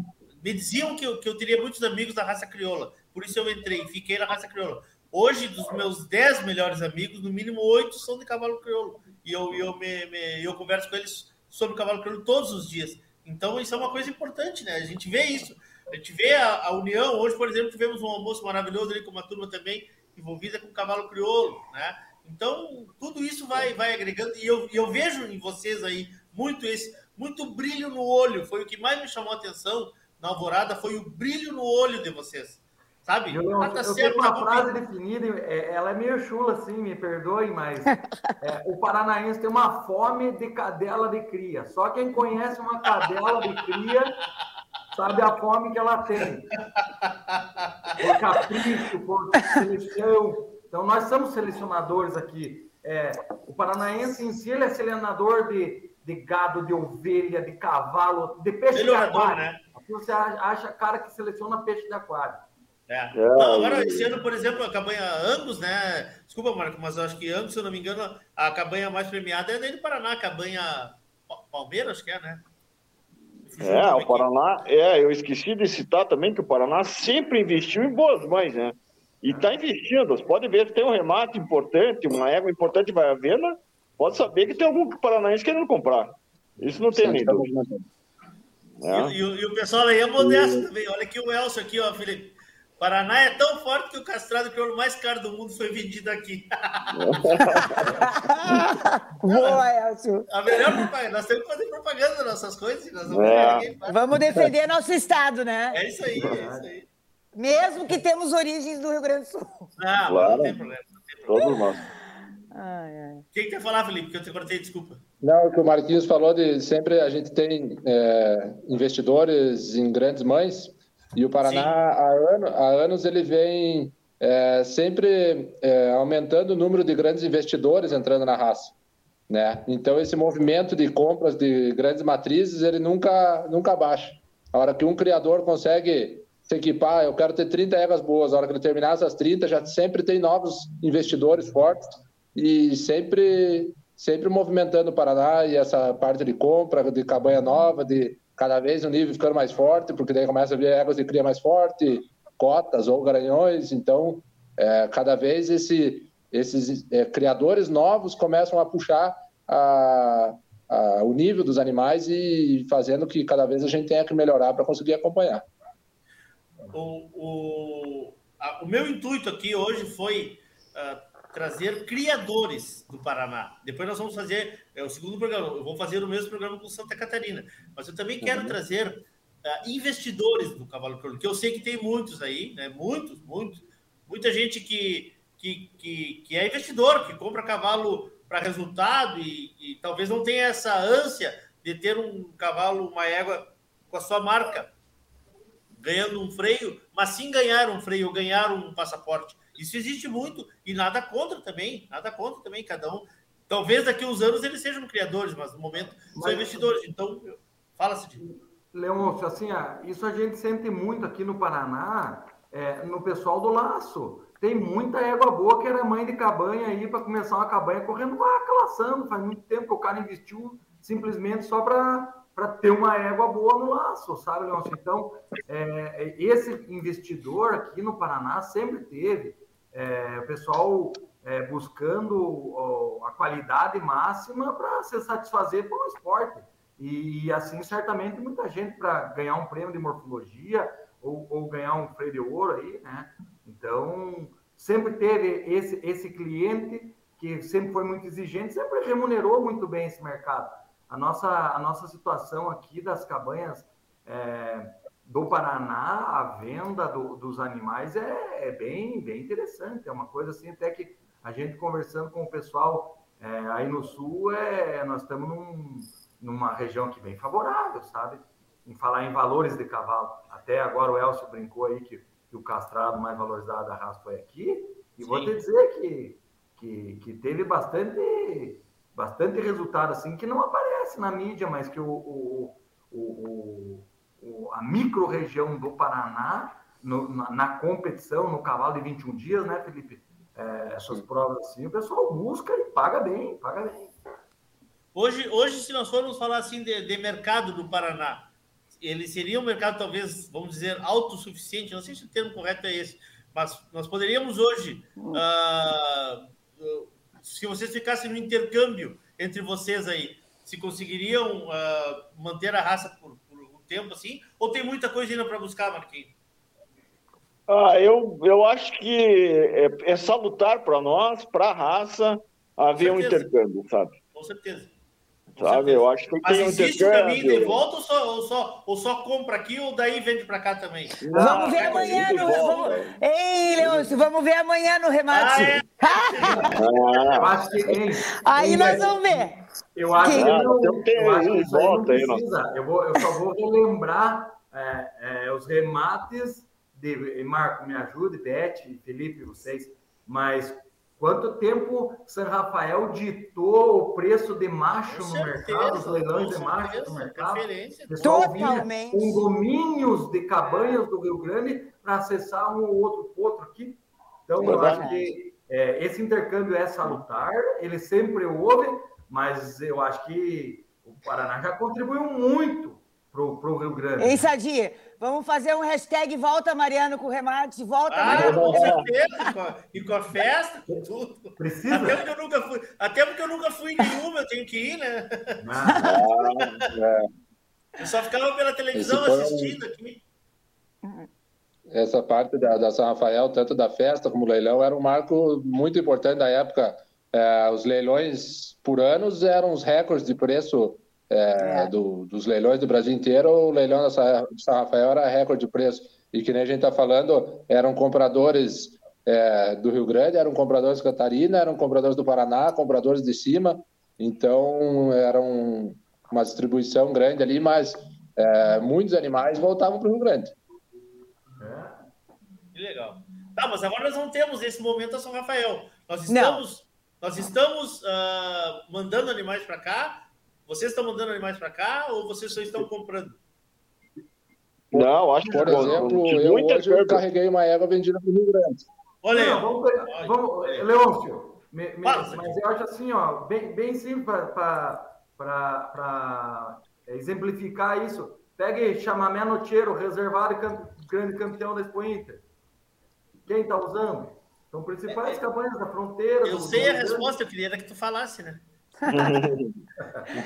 Me diziam que eu, que eu teria muitos amigos da raça crioula. Por isso eu entrei fiquei na raça crioula. Hoje, dos meus 10 melhores amigos, no mínimo oito são de cavalo crioulo. E eu, eu, me, me, eu converso com eles sobre cavalo crioulo todos os dias. Então, isso é uma coisa importante, né? A gente vê isso. A gente vê a, a união. Hoje, por exemplo, tivemos um almoço maravilhoso ali com uma turma também envolvida com cavalo crioulo, né? Então, tudo isso vai, vai agregando. E eu, eu vejo em vocês aí muito esse, muito brilho no olho. Foi o que mais me chamou a atenção na alvorada, foi o brilho no olho de vocês. Sabe? Eu, ah, tá eu certo, uma frase definida, é, ela é meio chula, assim, me perdoem, mas é, o paranaense tem uma fome de cadela de cria. Só quem conhece uma cadela de cria sabe a fome que ela tem. Por capricho, por seleção. Então, nós somos selecionadores aqui. É, o paranaense em si ele é selecionador de, de gado, de ovelha, de cavalo, de peixe de aquário. Né? Aqui você acha cara que seleciona peixe de aquário. É. Não, agora, esse ano, por exemplo, a cabanha Angus, né? Desculpa, Marco, mas eu acho que Angus, se eu não me engano, a cabanha mais premiada é do Paraná, a cabanha Palmeiras, acho que é, né? É, o Paraná, é, eu esqueci de citar também que o Paraná sempre investiu em boas mães, né? E está investindo. Você pode ver que tem um remate importante, uma égua importante vai à venda. Pode saber que tem algum paranaense querendo comprar. Isso não tem nem dúvida. É. E, e, e, o pessoal aí é modesto e... também. Olha aqui o Elcio aqui, ó, Felipe. Paraná é tão forte que o castrado crioulo mais caro do mundo foi vendido aqui. Boa, Elcio. A melhor propaganda. Nós temos que fazer propaganda das nossas coisas. Vamos, é. vamos defender nosso estado, né? É isso aí, é isso aí. Mesmo que temos origens do Rio Grande do Sul. Não, claro. não tem problema. Todos nós. Quem quer falar, Felipe? Que eu te cortei, desculpa. Não, o que o Marquinhos falou de sempre a gente tem é, investidores em grandes mães e o Paraná há, ano, há, anos ele vem é, sempre é, aumentando o número de grandes investidores entrando na raça. Né? Então esse movimento de compras de grandes matrizes ele nunca, nunca baixa. A hora que um criador consegue se equipar, eu quero ter 30 éguas boas, a hora que ele terminar essas 30, já sempre tem novos investidores fortes e sempre sempre movimentando o Paraná e essa parte de compra, de cabanha nova, de cada vez o nível ficando mais forte, porque daí começa a vir éguas de cria mais forte, cotas ou garanhões, então é, cada vez esse, esses é, criadores novos começam a puxar a, a, o nível dos animais e fazendo que cada vez a gente tenha que melhorar para conseguir acompanhar o, o, a, o meu intuito aqui hoje foi uh, trazer criadores do Paraná. Depois nós vamos fazer é o segundo programa. Eu vou fazer o mesmo programa com Santa Catarina. Mas eu também quero uhum. trazer uh, investidores do cavalo crioulo, que eu sei que tem muitos aí, né? Muitos, muitos. Muita gente que, que, que, que é investidor, que compra cavalo para resultado e, e talvez não tenha essa ânsia de ter um cavalo, uma égua com a sua marca ganhando um freio, mas sim ganhar um freio, ganhar um passaporte. Isso existe muito e nada contra também, nada contra também, cada um. Talvez daqui a uns anos eles sejam criadores, mas no momento mas, são investidores. Então, fala, Cidinho. Leôncio, assim, isso a gente sente muito aqui no Paraná, é, no pessoal do laço. Tem muita égua boa que era mãe de cabanha aí para começar uma cabanha correndo vaca, laçando. Faz muito tempo que o cara investiu simplesmente só para para ter uma égua boa no laço, sabe, Leôncio? Então, é, esse investidor aqui no Paraná sempre teve é, o pessoal é, buscando ó, a qualidade máxima para se satisfazer com o esporte. E, assim, certamente, muita gente para ganhar um prêmio de morfologia ou, ou, ganhar um freio de ouro aí, né? Então, sempre teve esse, esse cliente que sempre foi muito exigente, sempre remunerou muito bem esse mercado a nossa, a nossa situação aqui das cabanhas é, do Paraná, a venda do, dos animais é, é, bem, bem interessante. É uma coisa assim, até que a gente conversando com o pessoal é, aí no sul, é, nós estamos num, numa região que bem favorável, sabe? Em falar em valores de cavalo. Até agora o Elcio brincou aí que, que o castrado mais valorizado da raça foi aqui. E Sim. vou te dizer que, que, que teve bastante bastante resultado assim que não aparece na mídia, mas que o, o, o, o a micro-região do Paraná, no, na, na, competição, no cavalo de 21 dias, né, Felipe? É, essas provas assim, o pessoal busca e paga bem, paga bem. Hoje, hoje se nós formos falar assim de, de mercado do Paraná, ele seria um mercado talvez, vamos dizer, autossuficiente, não sei se o termo correto é esse, mas nós poderíamos hoje, uh, se vocês ficassem no intercâmbio entre vocês aí, se conseguiriam uh, manter a raça por, por, um tempo assim, ou tem muita coisa ainda para buscar, Marquinhos? Ah, eu, eu acho que é, é salutar para nós, para a raça, haver um intercâmbio, sabe? Com certeza. Sabe, eu acho que Mas tem existe um caminho de volta ou só, ou, só, ou só compra aqui ou daí vende para cá também? Não, vamos ver amanhã no. Vamos... Ei, Leôncio, vamos ver amanhã no remate. Ah, é? eu acho que, aí nós vamos ver. Eu acho que, não, eu acho que isso aí não precisa. Eu, vou, eu só vou relembrar é, é, os remates de Marco, me ajude, Beth, Felipe, vocês, mas Quanto tempo São Rafael ditou o preço de macho com no certeza, mercado, os leilões de macho no mercado? Totalmente. Com domínios de cabanhas do Rio Grande para acessar um ou outro outro aqui. Então, eu acho que é, esse intercâmbio é salutar, ele sempre houve, mas eu acho que o Paraná já contribuiu muito para o Rio Grande. Ei, Sadi, vamos fazer um hashtag Volta Mariano com remate, volta ah, Mariano. Com certeza, e com a festa, com tudo. Precisa. Até porque eu nunca fui, até porque eu nunca fui em nenhuma, eu tenho que ir, né? Ah, é. Eu só ficava pela televisão assistindo aqui. Essa parte da, da São Rafael, tanto da festa como do leilão, era um marco muito importante da época. É, os leilões por anos eram os recordes de preço é, é. Do, dos leilões do Brasil inteiro, o leilão da São Rafael era recorde de preço. E que nem a gente está falando, eram compradores é, do Rio Grande, eram compradores de Catarina, eram compradores do Paraná, compradores de cima. Então, era um, uma distribuição grande ali, mas é, muitos animais voltavam para o Rio Grande. Que legal. Tá, mas agora nós não temos esse momento a São Rafael. Nós estamos, nós estamos uh, mandando animais para cá, vocês estão mandando animais para cá ou vocês só estão comprando? Não, acho que por exemplo, eu hoje eu carreguei uma égua vendida para o Rio Grande. Olha aí. Vamos, vamos, Leôncio, me, me, mas eu acho assim, ó, bem, bem simples para exemplificar isso. Pegue chamamé noteiro, reservado grande campeão da Expo Inter. Quem está usando? São principais é, cabanhas da fronteira. Eu sei a resposta, eu queria que tu falasse, né?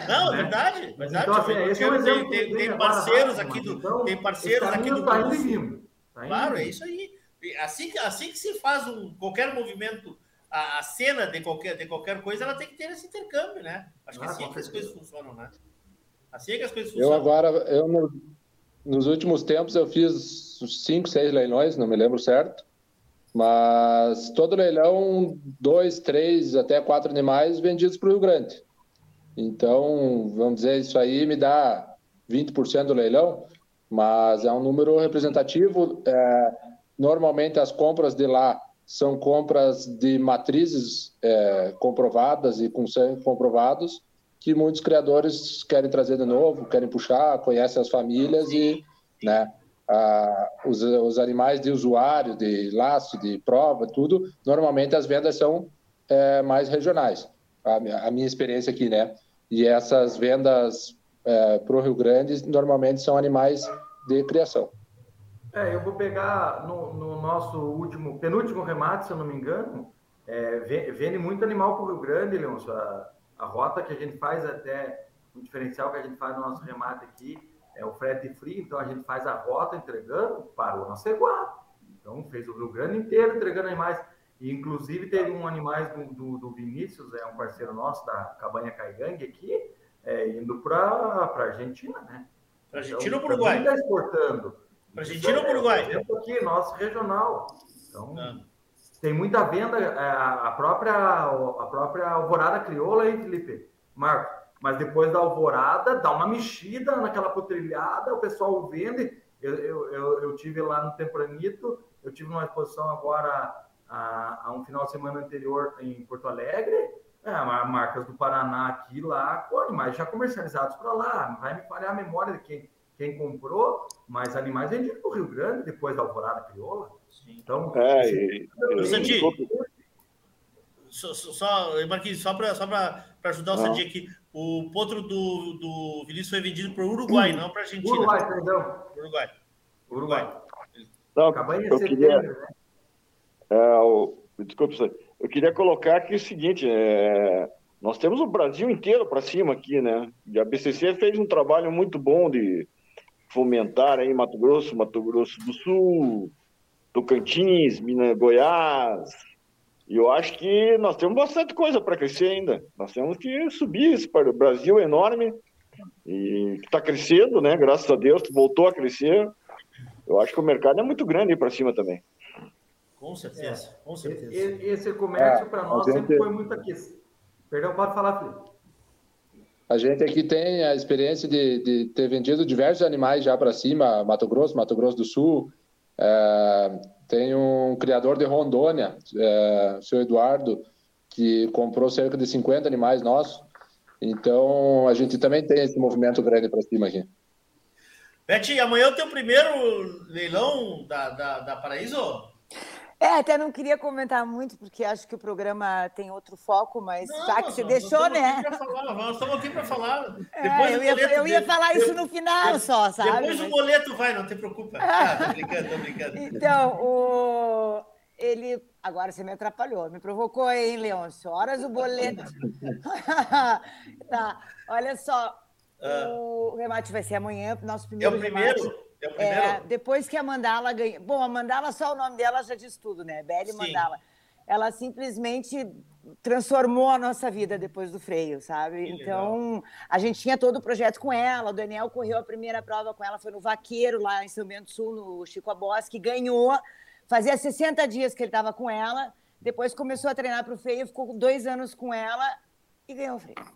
Não, é verdade. verdade então, assim, esse é um tem, tem, tem parceiros aqui do. Então, tem parceiros aqui do. Tá indo Tá claro, é isso aí. Assim, assim que se faz um, qualquer movimento, a, a, cena de qualquer, de qualquer coisa, ela tem que ter esse intercâmbio, né? Acho que ah, assim é que as coisas funcionam, né? Assim é que as coisas funcionam. Eu agora, eu no, nos últimos tempos, eu fiz cinco, seis leilões, não me lembro certo. Mas todo leilão, dois, três, até quatro animais vendidos para o Rio Grande. Então, vamos dizer, isso aí me dá 20% do leilão, mas é um número representativo. É, normalmente as compras de lá são compras de matrizes é, comprovadas e com sangue comprovados, que muitos criadores querem trazer de novo, querem puxar, conhecem as famílias e, né, os, os, animais de usuário, de laço, de prova, tudo, normalmente as vendas são é, mais regionais. A, a, minha experiência aqui, né? E essas vendas é, para o Rio Grande normalmente são animais de criação. É, eu vou pegar no, no nosso último, penúltimo remate, se eu não me engano, é, vende muito animal para o Rio Grande, Leôncio. A, a rota que a gente faz até, o diferencial que a gente faz no nosso remate aqui, é o frete free, então a gente faz a rota entregando para o nosso igual. Então fez o Rio Grande inteiro entregando animais. E, inclusive teve um animais do, do, do, Vinícius, é um parceiro nosso da Cabanha Caigangue aqui, é, indo para a Argentina, né? Para Argentina então, ou Uruguai? está exportando. Para Argentina ou Uruguai? É, aqui, nosso regional. Então, ah. tem muita venda, é, a própria, a própria Alvorada Crioula aí, Felipe. Marco, mas depois da alvorada, dá uma mexida naquela potrilhada, o pessoal vende. Eu, eu, eu, eu tive lá no Tempranito, eu tive uma exposição agora a, a um final de semana anterior em Porto Alegre, é, marcas do Paraná aqui lá, com animais já comercializados para lá. Vai me falhar a memória de quem, quem comprou, mas animais vendidos no Rio Grande depois da alvorada crioula. Sim. Então, é, e, e, só, só, Marquinhos, só para só ajudar o ah. Sadi aqui, o potro do, do Vinícius foi vendido para o Uruguai, não para a Argentina. Uruguai, perdão. Uruguai. Uruguai. Não, eu queria, né? é, o- desculpa, senhor. eu queria colocar aqui o seguinte, é, nós temos o Brasil inteiro para cima aqui, né? E a BCC fez um trabalho muito bom de fomentar aí Mato Grosso, Mato Grosso do Sul, Tocantins, Minas, Goiás. E eu acho que nós temos bastante coisa para crescer ainda. Nós temos que subir esse para o Brasil é enorme e está crescendo, né? Graças a Deus, voltou a crescer. Eu acho que o mercado é muito grande para cima também. Com certeza, com certeza. E- Esse comércio É, para nós gente- sempre foi muito aquecido. Perdão, pode falar, Felipe. A gente aqui tem a experiência de, de ter vendido diversos animais já para cima, Mato Grosso, Mato Grosso do Sul. É, tem um criador de Rondônia, é, o seu Eduardo, que comprou cerca de 50 animais nossos. Então, a gente também tem esse movimento grande para cima aqui. Beth, amanhã é o teu primeiro leilão da, da, da Paraíso? É, até não queria comentar muito, porque acho que o programa tem outro foco, mas já que nós- você deixou, né? falar, nós estamos aqui para falar. É, eu o ia- eu ia falar isso no final de- só, sabe? Depois o Mas- boleto vai, não te preocupa. Ah, tô brincando, tô brincando. Então, o... ele. Agora você me atrapalhou, me provocou, hein, Leôncio? Horas o boleto. tá, olha só. O remate vai ser amanhã, nosso É primeiro o primeiro? remate. É o primeiro? É, depois que a Mandala ganha. Bom, a Mandala, só o nome dela já diz tudo, né? Belle Sim. Mandala. Ela simplesmente transformou a nossa vida depois do freio, sabe? Que então, a gente tinha todo o projeto com ela. O Daniel correu a primeira prova com ela, foi no Vaqueiro, lá em São Bento Sul, no Chico Abosque, ganhou. Fazia 60 dias que ele estava com ela. Depois começou a treinar para o freio, ficou dois anos com ela e ganhou o freio.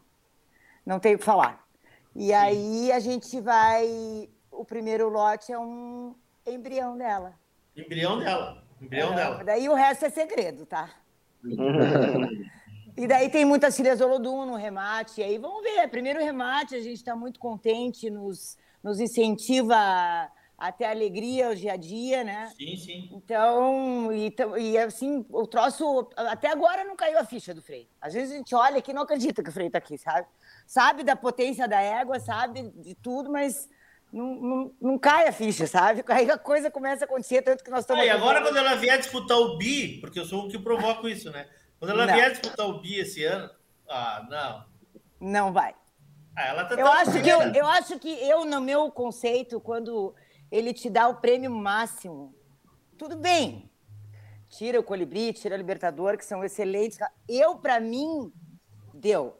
Não tem o que falar. E aí a gente vai. O primeiro lote é um embrião dela. Embrião dela. Embrião É, dela. Daí o resto é segredo, tá? E daí tem muitas filhas Olodum no remate. E aí vamos ver. Primeiro remate, a gente está muito contente, nos, nos incentiva a, a ter alegria o dia a dia, né? Sim, sim. Então, e, e assim, o troço. Até agora não caiu a ficha do freio. Às vezes a gente olha aqui e não acredita que o freio está aqui, sabe? Sabe da potência da égua, sabe de tudo, mas não, não, não cai a ficha, sabe? Aí a coisa começa a acontecer, tanto que nós estamos. Ah, agora, quando ela vier disputar o bi, porque eu sou o que provoco isso, né? Quando ela Não. vier disputar o bi esse ano, ah, não. Não vai. Ah, ela tá Eu acho, que eu, pequena. eu acho que eu, no meu conceito, quando ele te dá o prêmio máximo, tudo bem. Tira o Colibri, tira o Libertador, que são excelentes. Eu, para mim, deu.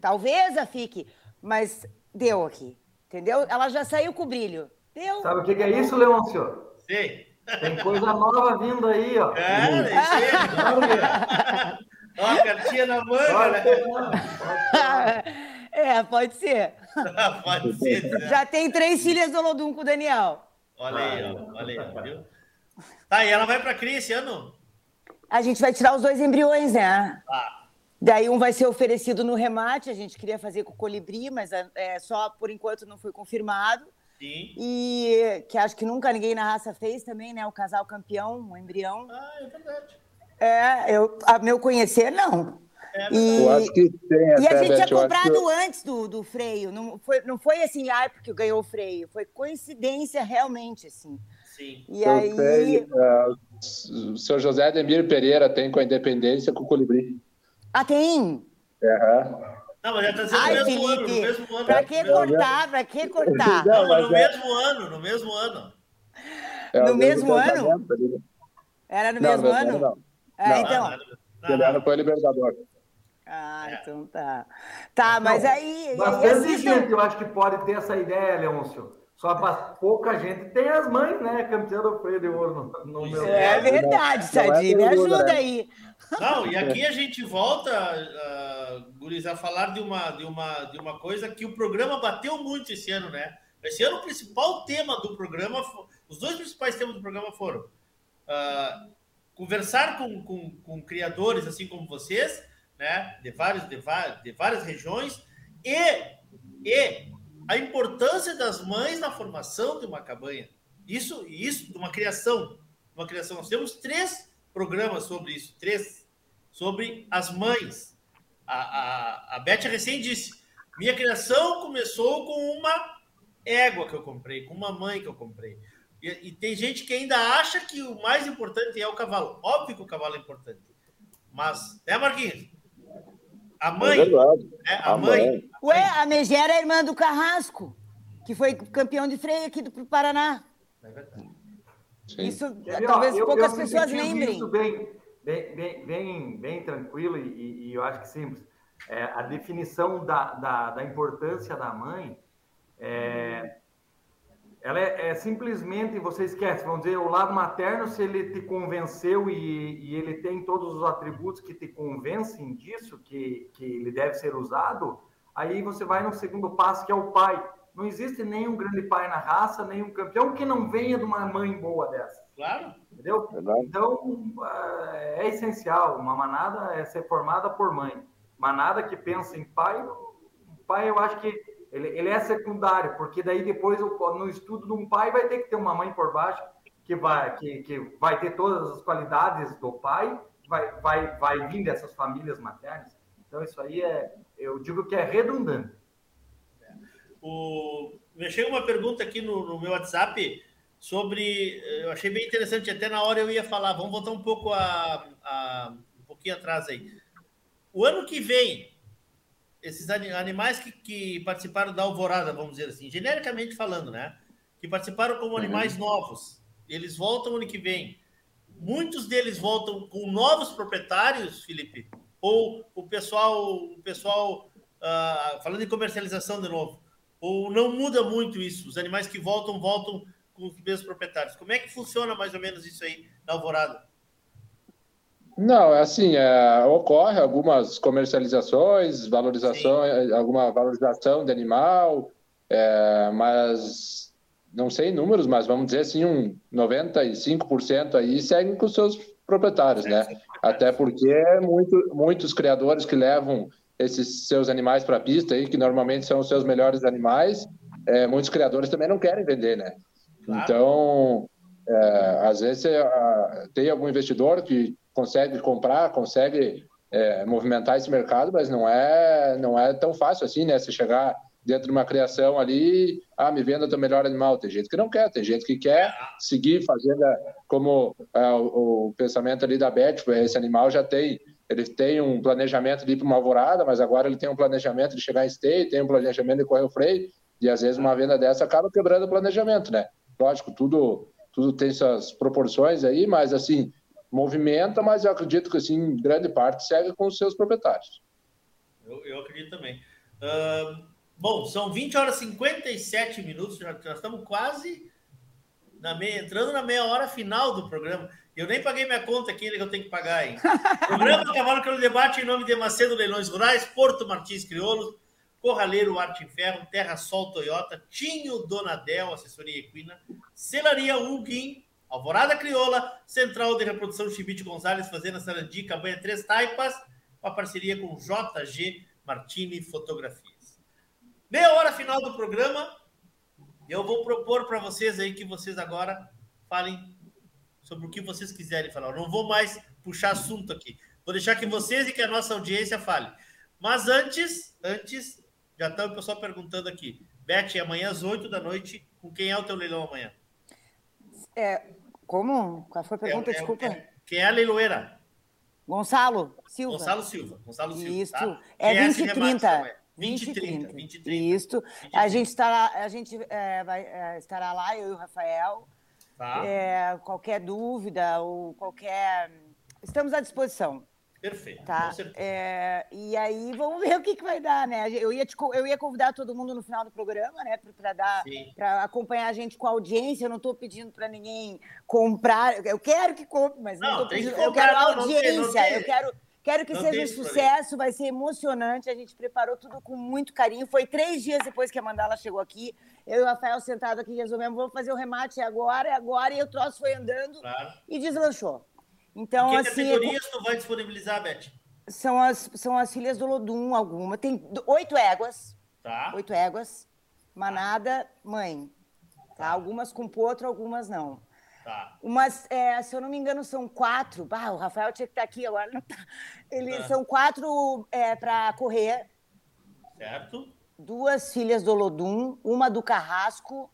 Talvez a fique, mas deu aqui. Entendeu? Ela já saiu com brilho. Deu. Sabe o que, que é isso, Leôncio? Sei. Tem coisa nova vindo aí, ó. É, isso aí. Ó, cartinha na manga, né? é, pode ser. Pode ser. né? Já tem três filhas do Olodum com o Daniel. Olha aí, ó. Olha aí, viu? Tá, e ela vai pra CRI esse ano? A gente vai tirar os dois embriões, né? Ah, Daí um vai ser oferecido no remate, a gente queria fazer com o colibri, mas é, só por enquanto não foi confirmado. sim. E que acho que nunca ninguém na raça fez também, né? O casal campeão, o embrião. Ah, é verdade. É, eu, a meu conhecer, não. É E, Eu acho que tem e a gente tinha eu acho que- comprado antes do, do freio. Não foi, não foi assim, ah, porque ganhou o freio. Foi coincidência realmente, assim. Sim. E eu aí. sei, é, o seu José Ademir Pereira tem com a Independência com o Colibri. Ah, tem? Aham. Não, mas já tá dizendo Ai, no mesmo ano, no Felipe, mesmo ano. pra que cortar? Pra que cortar? Não, mas no é- mesmo ano, no mesmo ano. É, No mesmo ano? Era no Não, mesmo no ano? Não, É, Não. então. Ah, Ele era foi Libertador. Ah, então tá. Tá, mas aí. Bastante assistam- gente, eu acho que pode ter essa ideia, Leôncio. Só pouca gente tem as mães, né? Campeã do freio de ouro no, no meu. É verdade, Sadi, me ajuda aí. Não, e aqui a gente volta, uh, Guris, a falar de uma, de, uma, de uma coisa que o programa bateu muito esse ano, né? Esse ano o principal tema do programa, os dois principais temas do programa foram ah, conversar com, com, com criadores assim como vocês, né? De, vários, de, de várias regiões, e, e a importância das mães na formação de uma cabanha. Isso, isso de uma criação. Uma criação. Nós temos três programas sobre isso, três, sobre as mães. A, a, a Beth recém disse, Minha criação começou com uma égua que eu comprei, com uma mãe que eu comprei. E, e, tem gente que ainda acha que o mais importante é o cavalo. Óbvio que o cavalo é importante. Mas, né, Marquinhos? A É mãe. verdade. É, a A mãe. mãe. Ué, a Megera é irmã do Carrasco, que foi campeão de freio aqui do Paraná. É verdade. Isso Quer ver, talvez eu- poucas eu pessoas lembrem. Isso bem, bem, bem, bem, bem tranquilo e, e- eu acho que simples. É, a definição da, da, da importância da mãe é, ela é, é simplesmente, você esquece, vamos dizer, o lado materno, se ele te convenceu e, e ele tem todos os atributos que te convencem disso, que, que ele deve ser usado, aí você vai no segundo passo, que é o pai. Não existe nenhum grande pai na raça, nenhum campeão que não venha de uma mãe boa dessa. Claro. Entendeu? Verdade. Então, ah, é essencial. Uma manada é ser formada por mãe. Manada que pensa em pai, o pai eu acho que ele, ele é secundário, porque daí depois no estudo de um pai vai ter que ter uma mãe por baixo que vai, que, que vai ter todas as qualidades do pai, vai, vai, vai vir dessas famílias maternas. Então, isso aí é, eu digo que é redundante. O... Me chega uma pergunta aqui no, no meu WhatsApp sobre. Eu achei bem interessante, até na hora eu ia falar. Vamos voltar um pouco a, a- um pouquinho atrás aí. O ano que vem, esses ani- animais que, que participaram da alvorada, vamos dizer assim, genericamente falando, né? Que participaram como animais novos, eles voltam ano que vem. Muitos deles voltam com novos proprietários, Felipe? Ou o pessoal, o pessoal ah, falando em comercialização de novo, ou não muda muito isso? Os animais que voltam, voltam com os mesmos proprietários. Como é que funciona mais ou menos isso aí na alvorada? Não, é assim, é, ocorre algumas comercializações, valorização, é, alguma valorização de animal, é, mas não sei números, mas vamos dizer assim, um 95% aí seguem com seus proprietários, né? Até porque muito, muitos criadores que levam esses seus animais para a pista aí, que normalmente são os seus melhores animais, é, muitos criadores também não querem vender, né? Então, é, às vezes é, tem algum investidor que consegue comprar, consegue é, movimentar esse mercado, mas não é não é tão fácil assim, né? Você chegar dentro de uma criação ali, ah, me venda teu melhor animal. Tem gente que não quer, tem gente que quer seguir fazendo a- como é, o, o pensamento ali da Beth, esse animal já tem ele tem um planejamento de ir para uma alvorada, mas agora ele tem um planejamento de chegar em stay, tem um planejamento de correr o freio, e às vezes uma venda dessa acaba quebrando o planejamento, né? Lógico, tudo, tudo tem suas proporções aí, mas assim, movimenta, mas eu acredito que assim, grande parte segue com os seus proprietários. Eu, eu acredito também. Ahn, bom, são 20 horas e 57 minutos, já, já estamos quase na meia, entrando na meia hora final do programa. Eu nem paguei minha conta aqui, ainda que eu tenho que pagar, hein? programa Cavalo Crioulo Debate em nome de Macedo Leilões Rurais, Porto Martins Crioulos, Corraleiro Arte em Ferro, Terra Sol Toyota, Tinho Donadel, Assessoria Equina, Celaria Huguin, Alvorada Crioula, Central de Reprodução Chibite Gonzalez, Fazenda Sarandi, Cabanha Três Taipas, uma parceria com JG Martini Fotografias. Meia hora final do programa, eu vou propor para vocês aí que vocês agora falem sobre o que vocês quiserem falar. Eu não vou mais puxar assunto aqui. Vou deixar que vocês e que a nossa audiência fale. Mas antes, antes, já está o pessoal perguntando aqui. Beth, amanhã às 8 da noite, com quem é o teu leilão amanhã? É, como? Qual foi a pergunta? É- é- Desculpa. é- quem é a leiloeira? Gonçalo Silva. Gonçalo Silva. Gonçalo Silva. Isso. tá? É Quem 20 esse e remate 30. também? 20 e 30. 20 e 30. Isso. A gente estará, a gente é, vai, é, estará lá, eu e o Rafael. Tá. É, qualquer dúvida ou qualquer. Estamos à disposição. Perfeito. Tá? com certeza. É, e aí vamos ver o que, que vai dar, né? Eu ia, te eu ia convidar todo mundo no final do programa, né? Para dar, para acompanhar a gente com a audiência. Eu não estou pedindo para ninguém comprar. Eu quero que compre, mas não, Não, tem que pedindo. eu quero não, tem- audiência. não tem- eu quero, quero que não seja tem um sucesso. Vai ser emocionante. A gente preparou tudo com muito carinho. Foi três dias depois que a Mandala chegou aqui. Eu e o Rafael sentado aqui resolvemos, vamos fazer o remate agora, é agora. E o troço foi andando Claro. e deslanchou. Então, que assim. categorias tu vai disponibilizar, Beth? São as, são as filhas do Lodum, alguma. Tem oito éguas. Tá. Oito éguas. Manada, mãe. Tá? Algumas com potro, algumas não. Tá. Umas, é, se eu não me engano, são quatro. Ah, o Rafael tinha que estar aqui agora. Não tá. Eles Tá. são quatro é, para correr. Certo? duas filhas do Olodum, uma do Carrasco.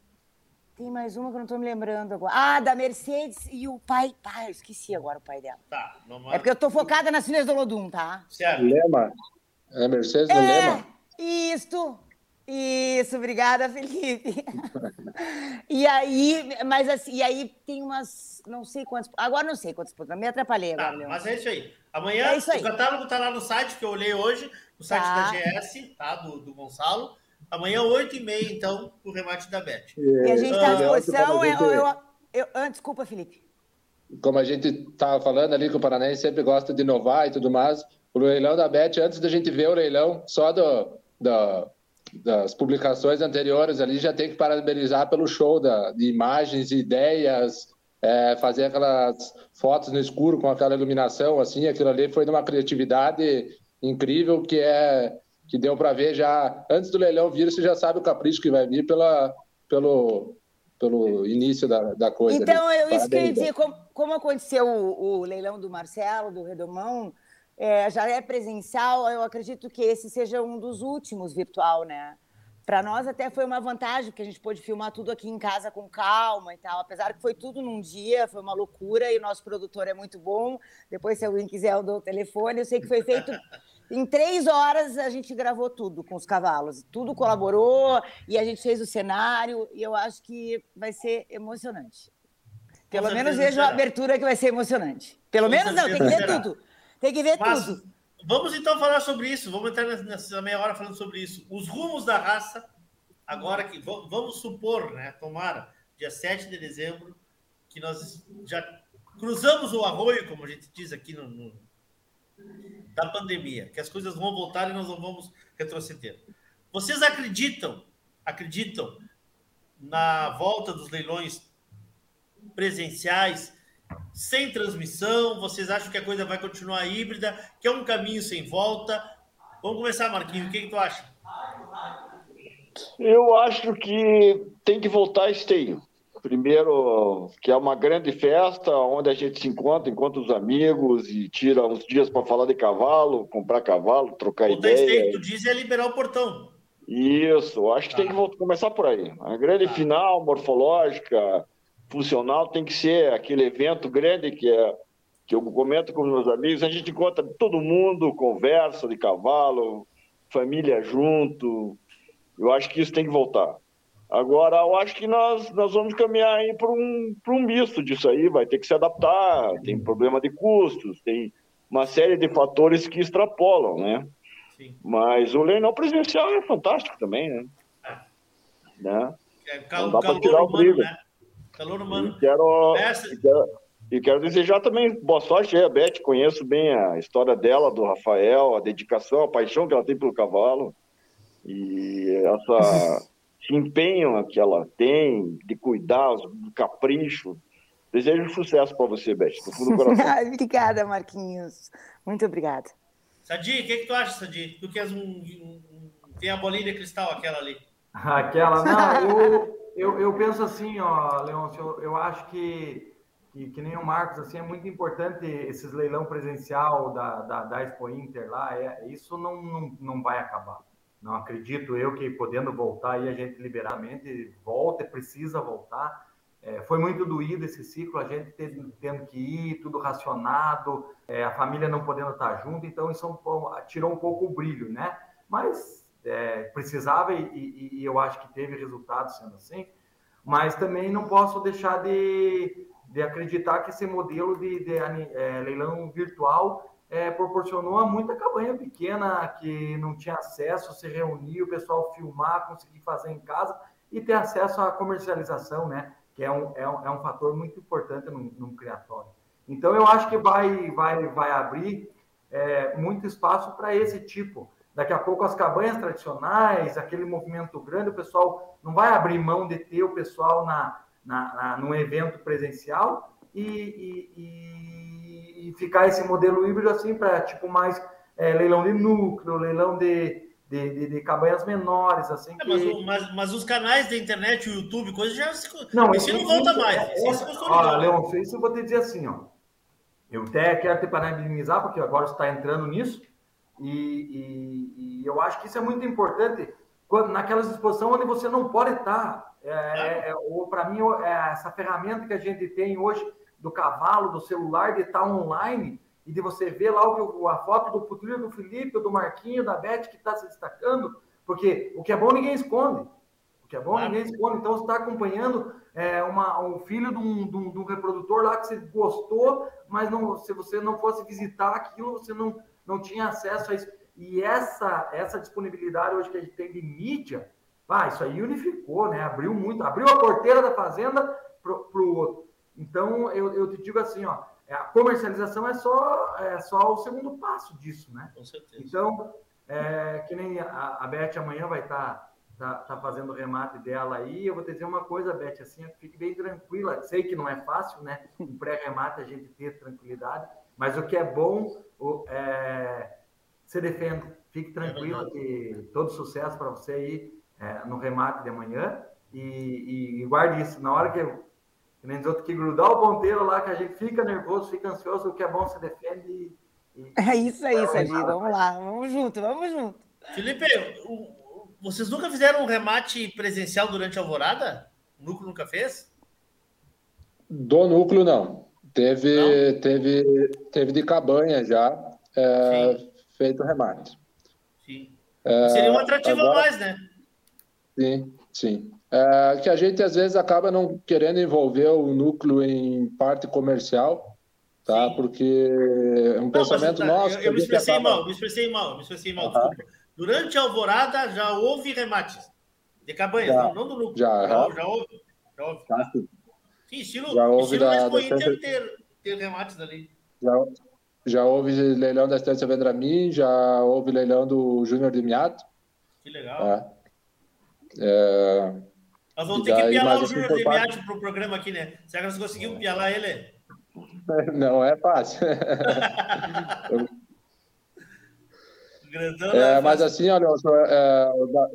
Tem mais uma que eu não estou me lembrando agora. Ah, da Mercedes e o pai. Pai, eu esqueci agora o pai dela. Tá, não É porque eu estou focada nas filhas do Olodum, tá? Certo. Lema. É Mercedes do É, Lema? Isto. Isso, obrigada, Felipe. e aí, mas assim, e aí tem umas, não sei quantas, agora não sei quantas, me atrapalhei agora, Tá, Leon. mas é isso aí. Amanhã É isso aí. o catálogo tá lá no site que eu olhei hoje, no site Tá. da GS, tá? Do, do Gonçalo. Amanhã, 8h30, então, o remate da Beth. E a gente está à Ah, disposição. a Eu, eu, eu- eu- ah, desculpa, Felipe. como a gente estava falando ali, que o Paranaense sempre gosta de inovar e tudo mais, o leilão da Bet, antes da gente ver o leilão, só do, da- das publicações anteriores ali, já tem que parabenizar pelo show da, de imagens, ideias, é, fazer aquelas fotos no escuro com aquela iluminação, assim, aquilo ali foi de uma criatividade incrível que é que deu para ver já antes do leilão vir, você já sabe o capricho que vai vir pela, pelo, pelo início da, da coisa. Então, ali. eu, Parabéns, dizer, como, como aconteceu o, o leilão do Marcelo, do Redomão, é, já é presencial, eu acredito que esse seja um dos últimos virtual, né? Para nós até foi uma vantagem, porque a gente pôde filmar tudo aqui em casa com calma e tal. Apesar que foi tudo num dia, foi uma loucura, e o nosso produtor é muito bom. Depois, se alguém quiser, eu dou o telefone. Eu sei que foi feito em três horas, a gente gravou tudo com os cavalos. Tudo colaborou, e a gente fez o cenário, e eu acho que vai ser emocionante. Pelo menos vejo a será. abertura que vai ser emocionante. Pelo Com menos não, tem que ver será. tudo. Tem que ver Mas tudo. vamos então falar sobre isso. Vamos entrar nessa- meia hora falando sobre isso. Os rumos da raça, agora que va- vamos supor, né? Tomara, dia 7 de dezembro, que nós já cruzamos o arroio, como a gente diz aqui no, no- da pandemia, que as coisas vão voltar e nós não vamos retroceder. Vocês acreditam, acreditam na volta dos leilões presenciais, sem transmissão? Vocês acham que a coisa vai continuar híbrida, que é um caminho sem volta? Vamos começar, Marquinhos. O que, que tu acha? Eu acho que tem que voltar esteio. Primeiro, que é uma grande festa onde a gente se encontra, encontra os amigos e tira uns dias para falar de cavalo, comprar cavalo, trocar esteio, ideia. que tu diz, é liberar o portão. Isso, acho que tem que voltar- começar por aí. A grande final morfológica, funcional, tem que ser aquele evento grande que é que eu comento com os meus amigos, a gente encontra todo mundo, conversa de cavalo, família junto. Eu acho que isso tem que voltar. Agora, eu acho que nós, nós vamos caminhar aí para um, pra um misto disso aí, vai ter que se adaptar, tem problema de custos, tem uma série de fatores que extrapolam, né? Mas o leilão presencial é fantástico também, né? né? É, Não cal, dá pra calor tirar o brilho. né? Calor humano. E quero, Essa- e quero, e quero desejar também boa sorte aí a Beth. Conheço bem a história dela, do Rafael, a dedicação, a paixão que ela tem pelo cavalo. E essa, esse empenho que ela tem de cuidar, os- do capricho. Desejo sucesso para você, Beth, do fundo do coração. Obrigada, Marquinhos. Muito obrigada. Sadi, o que, que tu acha, Sadi? Tu que és um, um- um- tem a bolinha de cristal, aquela ali. Aquela, não, eu, eu, eu penso assim, ó, Leôncio, eu, eu acho que, que, que nem o Marcos, assim, é muito importante esses leilão presencial da, da, da Expo Inter lá, é, isso não, não, não vai acabar. Não acredito eu que podendo voltar aí a gente liberamente volta, precisa voltar. É, foi muito doído esse ciclo, a gente tendo, tendo que ir, tudo racionado, é, a família não podendo estar junto, então isso é tirou um pouco o brilho, né? Mas é, precisava e, e- e eu acho que teve resultado sendo assim, mas também não posso deixar de, de acreditar que esse modelo de, de, é, leilão virtual é, proporcionou a muita cabanha pequena que não tinha acesso, se reunir, o pessoal filmar, conseguir fazer em casa e ter acesso à comercialização, né? Que é um, é um, é um fator muito importante num, num criatório. Então, eu acho que vai, vai, vai abrir é, muito espaço para esse tipo. Daqui a pouco, as cabanhas tradicionais, aquele movimento grande, o pessoal não vai abrir mão de ter o pessoal na, na, na num evento presencial e, e, e, ficar esse modelo híbrido assim para tipo mais é, leilão de núcleo, leilão de, de, de, de cabanhas menores, assim. É, que... mas, o- mas- mas os canais da internet, o YouTube, coisa já se, Não, esse não volta isso- mais. é- Esse é-. Olha, Leon, isso eu vou te dizer assim, ó. Eu até quero te parabenizar, porque agora você está entrando nisso, e, e- e eu acho que isso é muito importante, quando, naquelas exposições onde você não pode estar. É, é, é para mim, é essa ferramenta que a gente tem hoje do cavalo, do celular, de estar online e de você ver lá o, a foto do Putrino, do Felipe, do Marquinho, da Beth que está se destacando, porque o que é bom ninguém esconde. O que é bom ninguém esconde. Então, você está acompanhando é, uma, um filho de um, de, um, de um, reprodutor lá que você gostou, mas não, se você não fosse visitar aquilo, você não, não tinha acesso a isso. E essa, essa disponibilidade hoje que a gente tem de mídia, ah, isso aí unificou, né? Abriu muito, abriu a porteira da fazenda para o outro. Então, eu, eu te digo assim, ó, é, a comercialização é só, é só o segundo passo disso, né? Com certeza. Então, é, que nem a, a Beth amanhã vai estar tá, tá, tá, fazendo o remate dela aí. Eu vou te dizer uma coisa, Beth, assim, fique bem tranquila. Sei que não é fácil, né? Um pré-remate a gente ter tranquilidade, mas o que é bom, o, é, se defenda. Fique tranquila que todo sucesso para você aí é, no remate de amanhã. E, e, e, guarde isso. Na hora que, que nem outros que grudar o ponteiro lá, que a gente fica nervoso, fica ansioso, o que é bom se defende. E, é isso aí, Serginho. Vamos lá, vamos junto, vamos junto. Felipe, o, vocês nunca fizeram um remate presencial durante a alvorada? O núcleo nunca fez? Do núcleo, não. Teve, não? teve, teve de cabanha já. É, feito o remate. Sim. É, Seria um atrativo agora, a mais, né? Sim, sim. É, que a gente às vezes acaba não querendo envolver o núcleo em parte comercial, tá? Sim. Porque é um não, pensamento tá, nosso. Eu, eu me expressei acaba... mal, me expressei mal, me expressei mal, uhum. Durante a alvorada já houve remates de cabanhas, já, não, não, do núcleo. Já, já, já houve. Já houve. Já, sim. estilo, já houve estilo da, da ter, ter remates ali. Já, já houve leilão da Estância Vendramin, já houve leilão do Júnior de Miato. Que legal. É. É... Nós vamos ter que pialar o Júnior de Miato para o programa aqui, né? Será que nós conseguimos pialar ele? Não é fácil. é, mas assim, olha, eu, é,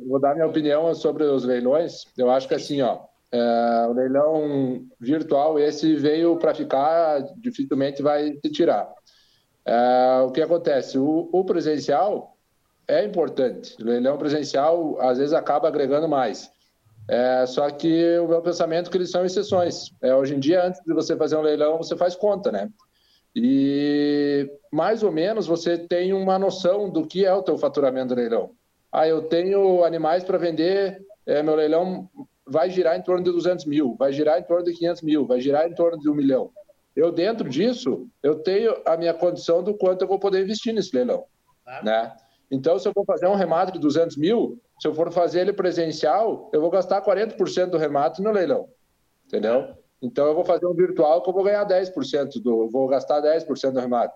vou dar minha opinião sobre os leilões. Eu acho que assim, ó, é, o leilão virtual esse veio para ficar, dificilmente vai se tirar. É, o que acontece? O, o, presencial é importante. O leilão presencial, às vezes, acaba agregando mais. É, só que o meu pensamento é que eles são exceções. É, hoje em dia, antes de você fazer um leilão, você faz conta, né? E mais ou menos você tem uma noção do que é o teu faturamento do leilão. Ah, eu tenho animais para vender, é, meu leilão vai girar em torno de 200 mil, vai girar em torno de 500 mil, vai girar em torno de um milhão. Eu, dentro disso, eu tenho a minha condição do quanto eu vou poder investir nesse leilão. Claro. Né? Então, se eu for fazer um remate de 200 mil, se eu for fazer ele presencial, eu vou gastar 40% do remate no leilão. Entendeu? Então, eu vou fazer um virtual que eu vou ganhar 10%, do, vou gastar 10% do remate.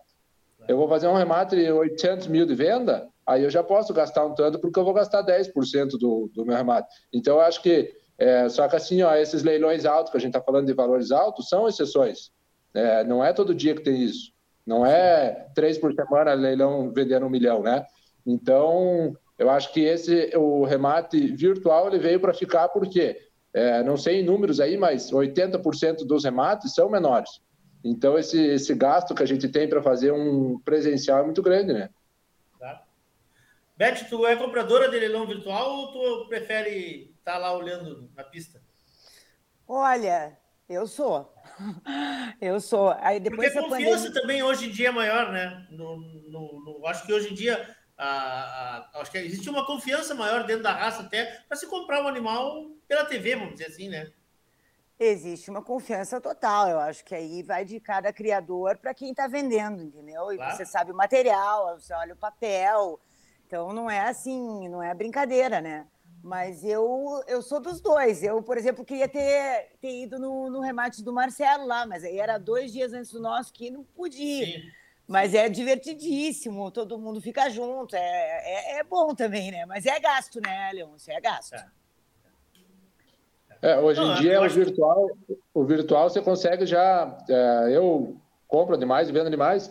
Eu vou fazer um remate de 800 mil de venda, aí eu já posso gastar um tanto, porque eu vou gastar 10% do, do meu remate. Então, eu acho que, é, só que assim, ó, esses leilões altos, que a gente está falando de valores altos, são exceções. É, não é todo dia que tem isso. Não é três por semana leilão vendendo um milhão, né? Então, eu acho que esse o remate virtual ele veio para ficar porque é, não sei em números aí, mas 80% dos remates são menores. Então, esse, esse gasto que a gente tem para fazer um presencial é muito grande, né? Tá. Beth, tu é compradora de leilão virtual ou tu prefere estar tá lá olhando na pista? Olha, eu sou. Eu sou. Aí depois Porque a confiança pandemia... também hoje em dia é maior, né? No, no, no, acho que hoje em dia a, a, acho que existe uma confiança maior dentro da raça até para se comprar um animal pela TV, vamos dizer assim, né? Existe uma confiança total. Eu acho que aí vai de cada criador para quem está vendendo, entendeu? E claro. você sabe o material, você olha o papel. Então não é assim, não é brincadeira, né? Mas eu, eu sou dos dois. Eu, por exemplo, queria ter, ter ido no, no remate do Marcelo lá, mas aí era dois dias antes do nosso que não podia. Sim. Mas é divertidíssimo, todo mundo fica junto, é, é, é, bom também, né? Mas é gasto, né, Leôncio? É gasto. É, é hoje em dia o virtual, o virtual você consegue já. É, eu compro animais e vendo animais,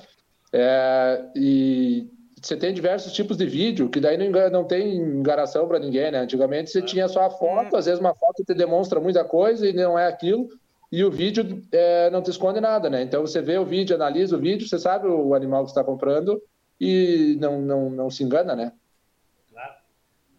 é, e você tem diversos tipos de vídeo, que daí não, não tem engaração para ninguém, né? Antigamente você tinha só a foto, às vezes uma foto te demonstra muita coisa e não é aquilo, e o vídeo é, não te esconde nada, né? Então você vê o vídeo, analisa o vídeo, você sabe o animal que está comprando e não, não, não se engana, né? Claro.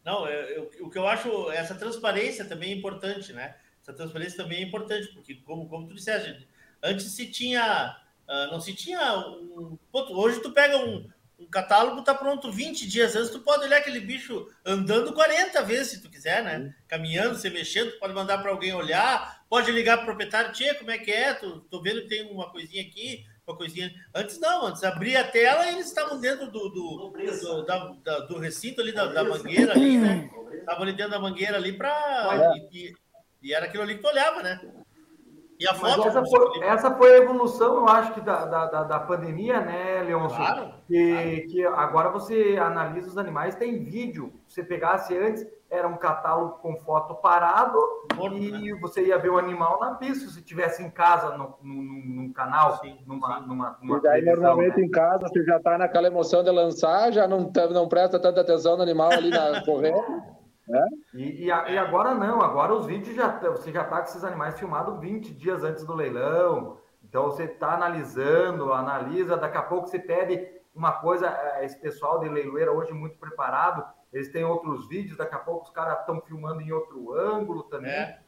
Não, eu, eu, o que eu acho, essa transparência também é importante, né? Essa transparência também é importante, porque, como, como tu disseste, antes se tinha. Uh, não se tinha um. Hoje tu pega um, um catálogo, tá pronto 20 dias antes, tu pode olhar aquele bicho andando 40 vezes, se tu quiser, né? Caminhando, se mexendo, tu pode mandar para alguém olhar, pode ligar pro proprietário, tia, como é que é? Tô, tô vendo que tem uma coisinha aqui, uma coisinha. Antes não, antes abria a tela e eles estavam dentro do, do, do, da, da, do recinto ali, da, da, mangueira ali, né? Estavam ali dentro da mangueira ali para. E, e, era aquilo ali que tu olhava, né? E a foto. Essa foi, essa foi, a evolução, eu acho que, da, da, da pandemia, né, Leôncio? Claro. Que, claro. que agora você analisa os animais, tem vídeo. Se você pegasse antes, era um catálogo com foto parado Morto, e né? você ia ver o animal na pista, se tivesse em casa, no, no, num canal, sim, numa, sim. Numa, numa, E daí, normalmente, né? em casa, você já está naquela emoção de lançar, já não, não presta tanta atenção no animal ali na correndo. Né? E, e, a, e, agora não, agora os vídeos já você já está com esses animais filmados 20 dias antes do leilão. Então você está analisando, analisa, daqui a pouco você pede uma coisa, é, esse pessoal de leiloeira hoje muito preparado, eles têm outros vídeos, daqui a pouco os caras estão filmando em outro ângulo também. É.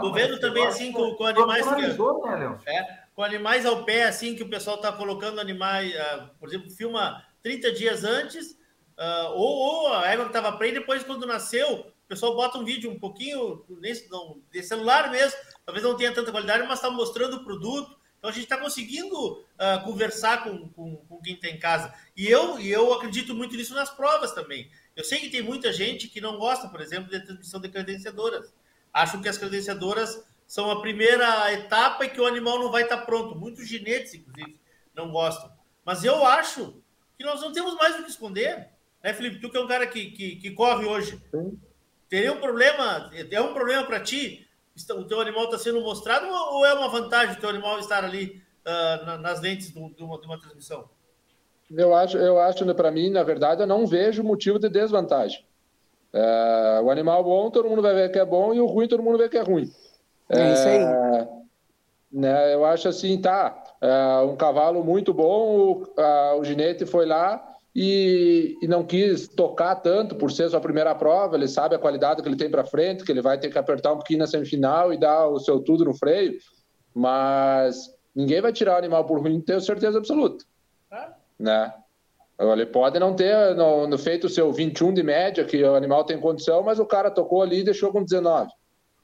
Tô vendo também assim com, com animais que, né, é, com animais ao pé assim que o pessoal está colocando animais, uh, por exemplo, filma 30 dias antes, uh, ou, ou, a égua que estava preta depois quando nasceu, o pessoal bota um vídeo um pouquinho nesse, não, de celular mesmo, talvez não tenha tanta qualidade, mas está mostrando o produto. Então a gente está conseguindo uh, conversar com, com, com, quem está em casa. E eu, e eu acredito muito nisso nas provas também. Eu sei que tem muita gente que não gosta, por exemplo, da transmissão de credenciadoras. Acham que as credenciadoras são a primeira etapa e que o animal não vai estar pronto. Muitos ginetes, inclusive, não gostam. Mas eu acho que nós não temos mais o que esconder. Né, Felipe? Tu que é um cara que, que, que corre hoje. Teria um problema, é um problema para ti? O teu animal está sendo mostrado ou é uma vantagem o teu animal estar ali uh, nas lentes de uma, de uma transmissão? Eu acho, eu acho, né, para mim, na verdade, eu não vejo motivo de desvantagem. É, o animal bom, todo mundo vai ver que é bom, e o ruim, todo mundo vê que é ruim. É, é isso aí. Né, eu acho assim, tá, é, um cavalo muito bom, o, a, o ginete foi lá e, e, não quis tocar tanto por ser sua primeira prova, ele sabe a qualidade que ele tem para frente, que ele vai ter que apertar um pouquinho na semifinal e dar o seu tudo no freio, mas ninguém vai tirar o animal por ruim, tenho certeza absoluta. Né? Ele pode não ter feito o seu 21 de média, que o animal tem condição, mas o cara tocou ali e deixou com 19.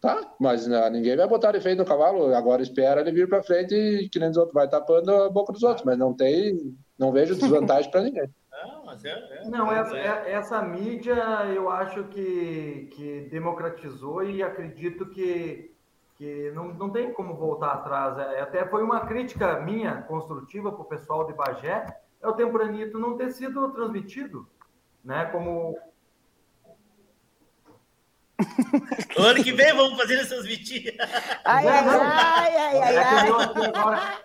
Tá, mas né, ninguém vai botar defeito no cavalo, agora espera ele vir para frente e que nem os outros, vai tapando a boca dos outros, mas não tem, não vejo desvantagem para ninguém. Não, mas é, é, não essa, é, essa mídia eu acho que, que democratizou e acredito que, que não, não tem como voltar atrás. É, até foi uma crítica minha construtiva para o pessoal de Bagé, é o Tempranito não ter sido transmitido, né? Como. O ano que vem vamos fazer essas mentiras. Ai, ai, ai, ai, ai, ai.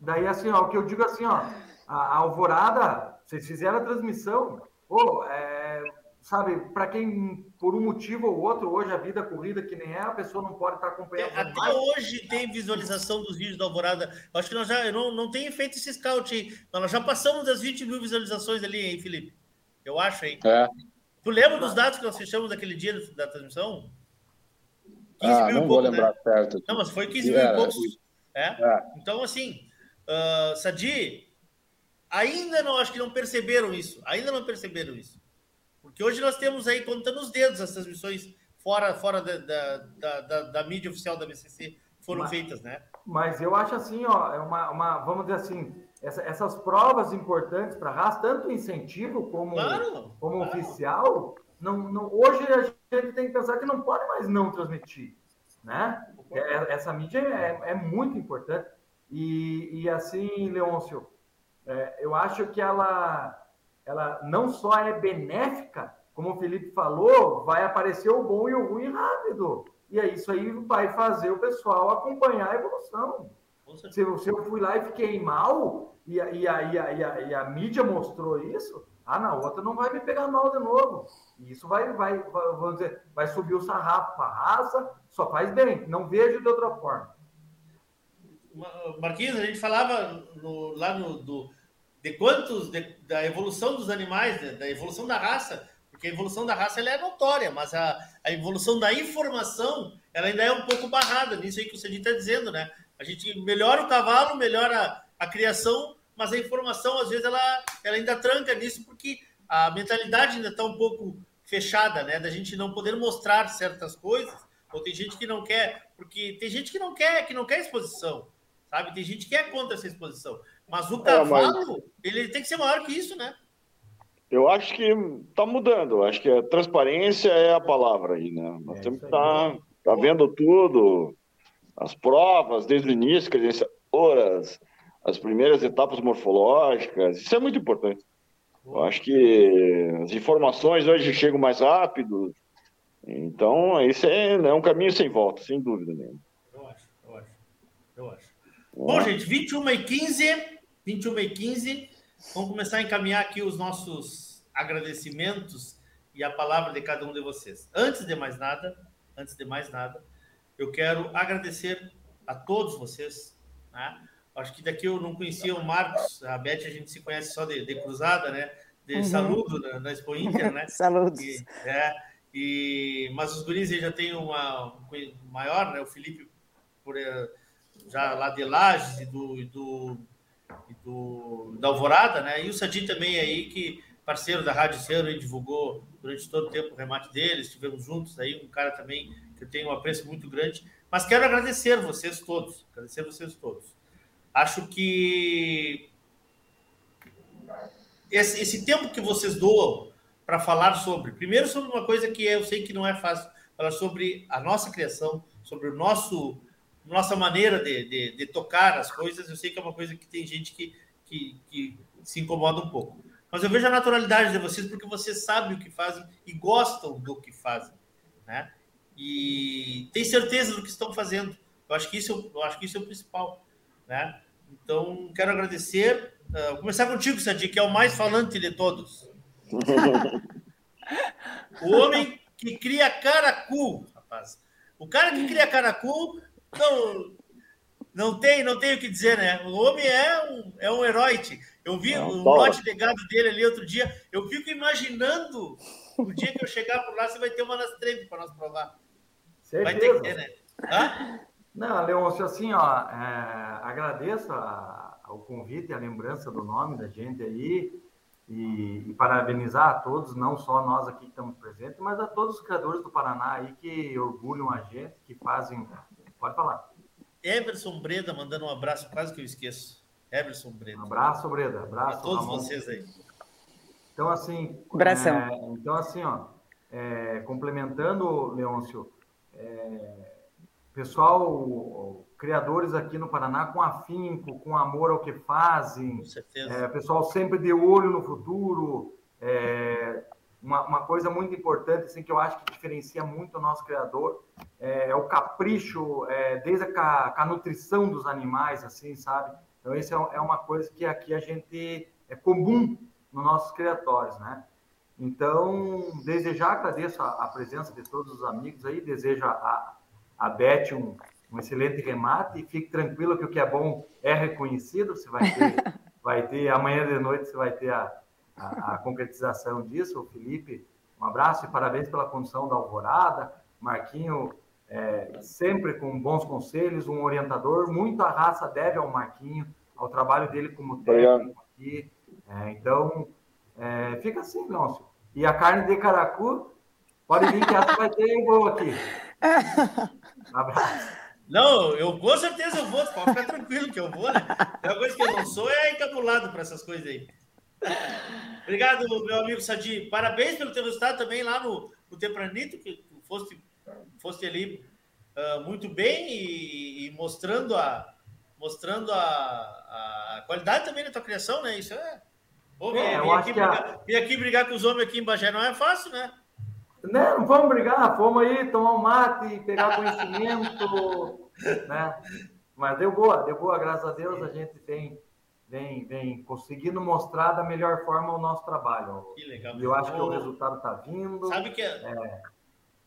Daí, assim, ó, o que eu digo assim, ó, a Alvorada, vocês fizeram a transmissão, pô, é, sabe, para quem por um motivo ou outro, hoje a vida corrida que nem é, a pessoa não pode estar acompanhando. É, até mais. hoje tem visualização dos vídeos da Alvorada. Eu acho que nós já não, não tem feito esse scout aí. Nós já passamos das 20 mil visualizações ali, hein, Felipe? Eu acho, hein? É. Tu lembra dos dados que nós fechamos naquele dia da transmissão? 15 ah, mil não e pouco, vou lembrar né? certo. Não, mas foi 15 mil e poucos. É? é? Então, assim, uh, Sadi, ainda não acho que não perceberam isso. Ainda não perceberam isso. Porque hoje nós temos aí, contando os dedos, as transmissões fora, fora da, da, da, da, mídia oficial da BCC foram mas, feitas, né? Mas eu acho assim, ó, é uma, uma vamos dizer assim, essa, essas provas importantes para a raça, tanto incentivo como, claro, como claro. oficial, não, não, hoje a gente tem que pensar que não pode mais não transmitir, né? É, essa mídia é, é muito importante. E, e assim, Leôncio, é, eu acho que ela ela não só é benéfica, como o Felipe falou, vai aparecer o bom e o ruim rápido. E é isso aí vai fazer o pessoal acompanhar a evolução. Se eu, se eu fui lá e fiquei mal, e a, e, a, e, a, e, a, e a mídia mostrou isso, ah, na outra não vai me pegar mal de novo. E isso vai, vai, vai, vamos dizer, vai subir o sarrafo para a raça, só faz bem, não vejo de outra forma. Marquinhos, a gente falava no, lá no, do, de quantos, de, da evolução dos animais, de, da evolução da raça, porque a evolução da raça ela é notória, mas a, a evolução da informação ela ainda é um pouco barrada nisso aí que o Cedi está dizendo, né? A gente melhora o cavalo, melhora a criação, mas a informação, às vezes, ela, ela ainda tranca nisso, porque a mentalidade ainda está um pouco fechada, né? Da gente não poder mostrar certas coisas, ou tem gente que não quer, porque tem gente que não quer, que não quer exposição, sabe? Tem gente que é contra essa exposição. Mas o cavalo, é, mas... ele tem que ser maior que isso, né? Eu acho que está mudando. Acho que a transparência é a palavra aí, né? Nós é, temos que estar tá, tá vendo tudo, as provas desde o início, credenciadoras, as primeiras etapas morfológicas. Isso é muito importante. Eu acho que as informações hoje chegam mais rápido. Então, isso é, é um caminho sem volta, sem dúvida nenhuma. Eu acho, eu acho. Eu acho. Bom, gente, 21 e 15, 21 e 15, vamos começar a encaminhar aqui os nossos agradecimentos e a palavra de cada um de vocês. Antes de mais nada, antes de mais nada, eu quero agradecer a todos vocês, né? Acho que daqui eu não conhecia o Marcos, a Beth a gente se conhece só de, de cruzada, né? De uhum. saludo na, na Expo Inter, né? Saludos. E, é, e, mas os guris já têm uma um maior, né? O Felipe por, eh, já lá de Lages e do, e do, e do da Alvorada, né? E o Sadi também aí que parceiro da Rádio Cero e divulgou durante todo o tempo o remate deles, estivemos juntos aí, um cara também que eu tenho um apreço muito grande. Mas quero agradecer vocês todos, agradecer vocês todos. Acho que esse, esse tempo que vocês doam para falar sobre, primeiro sobre uma coisa que eu sei que não é fácil, falar sobre a nossa criação, sobre o nosso nossa maneira de, de, de, tocar as coisas, eu sei que é uma coisa que tem gente que, que, que se incomoda um pouco. Mas eu vejo a naturalidade de vocês porque vocês sabem o que fazem e gostam do que fazem, né? E tem certeza do que estão fazendo. Eu acho que isso, eu acho que isso é o principal. Né? Então, quero agradecer. Uh, começar contigo, Sadi, que é o mais falante de todos. o homem que cria caracu, rapaz. O cara que cria caracu não, não tem, não tem o que dizer, né? O homem é um, é um herói. Eu vi o um lote de gado dele ali outro dia. Eu fico imaginando o dia que eu chegar por lá, você vai ter uma nas trempes para nós provar. Certeza. Vai ter que ter, né? Hã? Não, Leôncio, assim, ó, é, agradeço a, o convite e a lembrança do nome da gente aí e, e, parabenizar a todos, não só nós aqui que estamos presentes, mas a todos os criadores do Paraná aí que orgulham a gente, que fazem. Pode falar. Everson Breda mandando um abraço, quase que eu esqueço. Everson Breda. Um abraço, Breda. Abraço. A todos vocês aí. Então, assim. Abração. É, então, assim, ó, é, complementando, Leôncio, é, pessoal, criadores aqui no Paraná com afinco, com amor ao que fazem. Com certeza. É, pessoal sempre de olho no futuro. Uma, uma, coisa muito importante, assim, que eu acho que diferencia muito o nosso criador, é, é o capricho, é, desde a, a, nutrição dos animais, assim, sabe? Então, isso é, é, uma coisa que aqui a gente é comum nos nossos criatórios, né? Então, desde já agradeço a, a presença de todos os amigos aí, desejo a, a Beth um, um excelente remate e fique tranquilo que o que é bom é reconhecido. Você vai ter, vai ter amanhã de noite, você vai ter a, a, a concretização disso. O Felipe, um abraço e parabéns pela condução da Alvorada. Marquinho, é, sempre com bons conselhos, um orientador. Muita raça deve ao Marquinho, ao trabalho dele como técnico aqui. É, então, é, fica assim, Leôncio. E a carne de caracu, pode vir que essa vai ter boa aqui. Um abraço. Não, eu com certeza eu vou, pode ficar tranquilo que eu vou, né? A coisa que eu não sou é encabulado para essas coisas aí. Obrigado, meu amigo Sadi. Parabéns pelo teu resultado também lá no, no Tempranito, que foste, foste ali uh, muito bem e, e, mostrando, a, mostrando a, a qualidade também da tua criação, né? Isso é. Pô, é, vim, aqui brigar, a... vim aqui brigar com os homens aqui em Bagé não é fácil, né? Né? Não vamos brigar, fomos aí tomar um mate, pegar conhecimento, né? Mas deu boa, deu boa, graças a Deus a gente tem vem, vem conseguindo mostrar da melhor forma o nosso trabalho. Que legal. E eu acho que o resultado está vindo. Sabe que, é, é,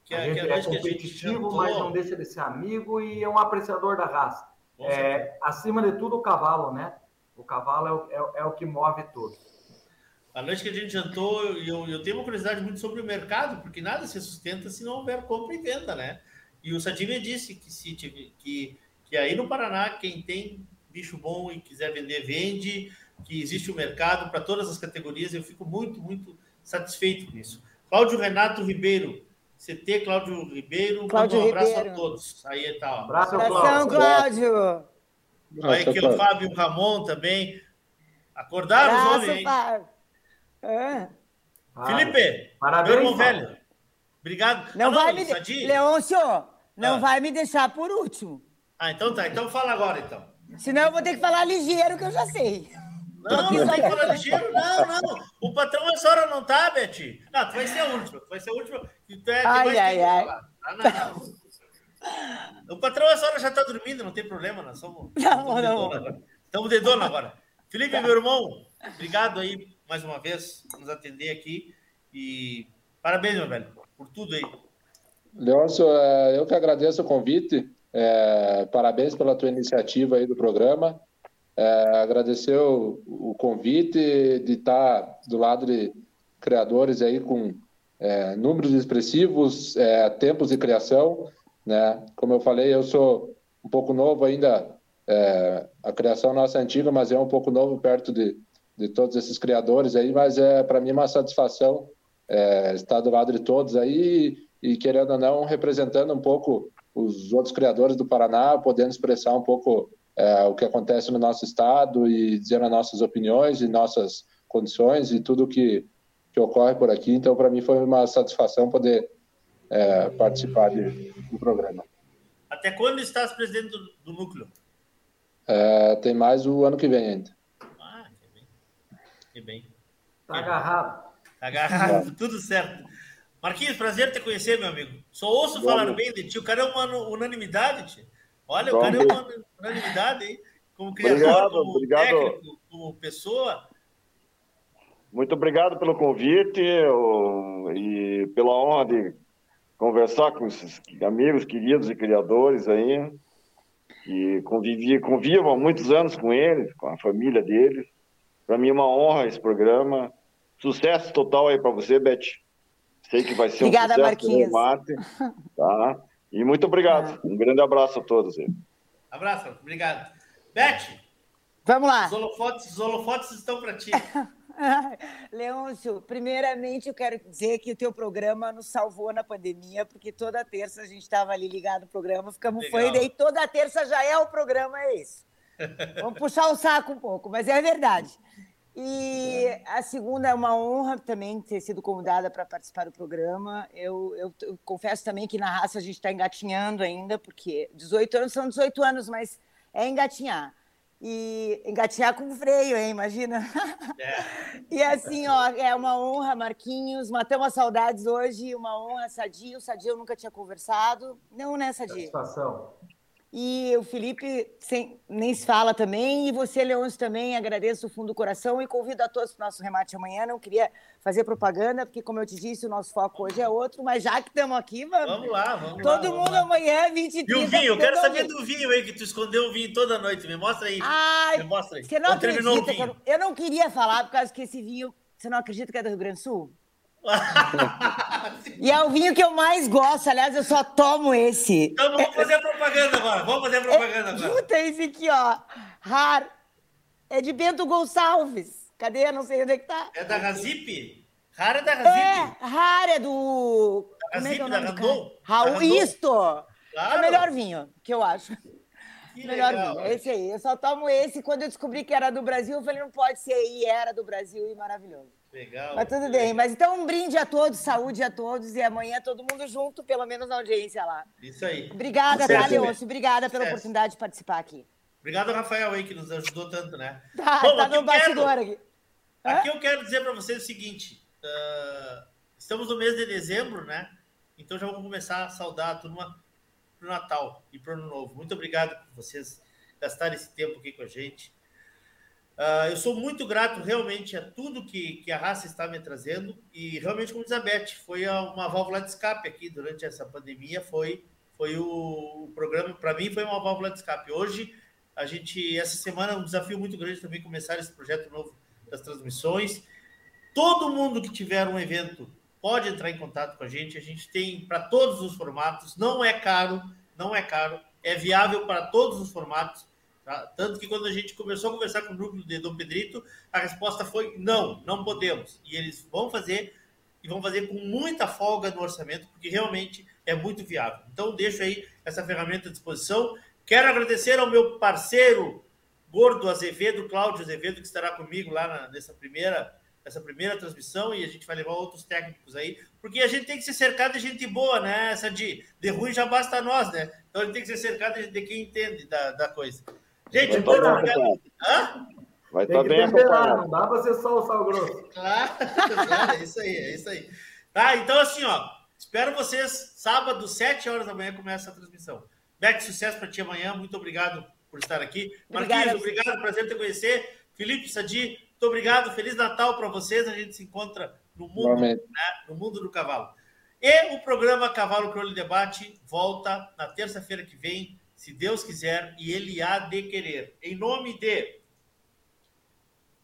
que a, a gente é competitivo, mas não deixa de ser amigo e é um apreciador da raça. É, acima de tudo, o cavalo, né? O cavalo é o, é, é o que move tudo. A noite que a gente jantou, eu, eu tenho uma curiosidade muito sobre o mercado, porque nada se sustenta se não houver compra e venda, né? E o Sadimia disse que, se, que, que aí no Paraná, quem tem bicho bom e quiser vender, vende, que existe o um mercado para todas as categorias. Eu fico muito, muito satisfeito com isso. Cláudio Renato Ribeiro, CT Cláudio Ribeiro, Cláudio um abraço Ribeiro. a todos. Aí tá. Ó. Abraço, Abração, Cláudio. Aí aqui o Fábio Ramon também. Acordaram os homens, hein? É. Felipe, Parabéns, meu irmão velho. Obrigado. Não Ah, vai me... Sadi? de... Leôncio, não Ah. vai me deixar por último. Ah, então tá. Então fala agora, então. Senão eu vou ter que falar ligeiro, que eu já sei. Não, não tem que falar ligeiro, não, não. O patrão essa hora não tá, Beth. Não, tu vai ser a última. Tu vai ser a última. Tu é Ai, ai, ai. falar. Ah, não, não. O patrão essa hora já tá dormindo, não tem problema, nós somos. Não, não. Estamos de dono agora. Felipe, meu irmão, obrigado aí mais uma vez por nos atender aqui. E parabéns, meu velho, por tudo aí. Leôncio, é, eu que agradeço o convite. É, parabéns pela tua iniciativa aí do programa. É, agradecer o, o convite de estar do lado de criadores aí com é, números expressivos, é, tempos de criação, né? Como eu falei, eu sou um pouco novo ainda. é, a criação nossa é antiga, mas é um pouco novo perto de, de todos esses criadores aí. Mas é para mim uma satisfação é, estar do lado de todos aí e, querendo ou não, representando um pouco os outros criadores do Paraná, podendo expressar um pouco é, o que acontece no nosso estado e dizendo as nossas opiniões e nossas condições e tudo que, que ocorre por aqui. Então, para mim, foi uma satisfação poder é, participar de, do programa. Até quando estás presidente do, do núcleo? É, tem mais o ano que vem ainda. Ah, que bem. Que bem. Tá agarrado. Tá agarrado, tudo certo. Marquinhos, prazer te conhecer, meu amigo. Só ouço Vamos. falar bem de ti. O cara é uma unanimidade, tio. Olha, o cara é uma unanimidade, hein? Como criador, Obrigado, como obrigado. técnico, como pessoa. Muito obrigado pelo convite e pela honra de conversar com esses amigos queridos e criadores aí. E convivi, convivo há muitos anos com eles, com a família deles. Para mim é uma honra esse programa. Sucesso total aí para você, Beth. Sei que vai ser Obrigada, um sucesso Marquinhos. no mate, tá? E muito obrigado. Um grande abraço a todos aí. Abraço, obrigado. Beth, Vamos lá. os holofotes, os holofotes estão para ti. Leôncio, primeiramente eu quero dizer que o teu programa nos salvou na pandemia, porque toda terça a gente estava ali ligado no programa, ficamos fã, e daí toda terça já é o programa, é isso. Vamos puxar o saco um pouco, mas é verdade. E a segunda é uma honra também ter sido convidada para participar do programa. Eu, eu- eu confesso também que na raça a gente está engatinhando ainda, porque 18 anos são 18 anos, mas é engatinhar. E engatinhar com freio, hein? Imagina. E assim, ó, é uma honra, Marquinhos. Matamos as saudades hoje, uma honra, Sadio. Sadio eu nunca tinha conversado. Não, né, Sadio? Satisfação. E o Felipe sem- nem se fala também. E você, Leôncio, também. Agradeço do fundo do coração e convido a todos para o nosso remate amanhã. Não queria fazer propaganda, porque, como eu te disse, o nosso foco hoje é outro. Mas já que estamos aqui, vamos. Vamos lá, vamos lá. Todo vamos mundo lá. amanhã, 20 e 30. E o vinho, eu quero podendo saber do vinho aí, que tu escondeu o vinho toda noite. Me mostra aí. Ai, Me mostra aí. você não Quando terminou o acredita eu não queria falar, por causa que esse vinho, você não acredita que é do Rio Grande do Sul? e é o vinho que eu mais gosto, aliás, eu só tomo esse. Então vamos fazer a propaganda agora. Vamos fazer a propaganda agora. Puta, esse aqui, ó. Rar. É de Bento Gonçalves. Cadê? Não sei onde é que tá. É da Razip? Rara é da Razip? É, Rar é do. Como é que é o Razip, da nome? Randon? Da Raul, isto! É Claro. o melhor vinho, que eu acho. Que melhor legal. vinho, esse aí. Eu só tomo esse. Quando eu descobri que era do Brasil, eu falei, não pode ser. E era do Brasil e maravilhoso. Legal. Mas tudo bem. Mas então, um brinde a todos, saúde a todos. E amanhã todo mundo junto, pelo menos na audiência lá. Isso aí. Obrigada, tá, Leôncio? Obrigada pela Sucesso. oportunidade de participar aqui. Obrigado, Rafael, aí, que nos ajudou tanto, né? Tá, Bom, tá aqui no eu quero- bastidor aqui. Aqui eu quero dizer para vocês o seguinte: ah, estamos no mês de dezembro, né? Então já vamos começar a saudar a turma pro Natal e pro Ano Novo. Muito obrigado por vocês gastarem esse tempo aqui com a gente. Ah, eu sou muito grato realmente a tudo que, que a raça está me trazendo e realmente, como diz a foi uma válvula de escape aqui durante essa pandemia. Foi, foi o, o programa, para mim, foi uma válvula de escape. Hoje, a gente, essa semana, é um desafio muito grande também começar esse projeto novo das transmissões. Todo mundo que tiver um evento pode entrar em contato com a gente. A gente tem para todos os formatos, não é caro, não é caro, é viável para todos os formatos. Tá? Tanto que quando a gente começou a conversar com o grupo de Dom Pedrito, a resposta foi não, não podemos. E eles vão fazer e vão fazer com muita folga no orçamento, porque realmente é muito viável. Então, deixo aí essa ferramenta à disposição. Quero agradecer ao meu parceiro Gordo Azevedo, Cláudio Azevedo, que estará comigo lá na, nessa primeira essa primeira transmissão e a gente vai levar outros técnicos aí, porque a gente tem que ser cercado de gente boa, né? Essa de, de ruim já basta nós, né? Então a gente tem que ser cercado de, de quem entende da, da coisa. Gente, muito tá obrigado. Hã? Vai estar tá bem acompanhado. Não dá para ser só o sal grosso. Claro, é isso aí, é isso aí. Tá, então assim, ó, espero vocês sábado, 7 horas da manhã, começa a transmissão. Beth, sucesso para ti amanhã, muito obrigado por estar aqui. Marquinhos, obrigado, prazer te conhecer. Felipe Sadi, muito obrigado, Feliz Natal para vocês. A gente se encontra no mundo, né, no mundo do cavalo. E o programa Cavalo Crioulo Debate volta na terça-feira que vem, se Deus quiser, e ele há de querer. Em nome de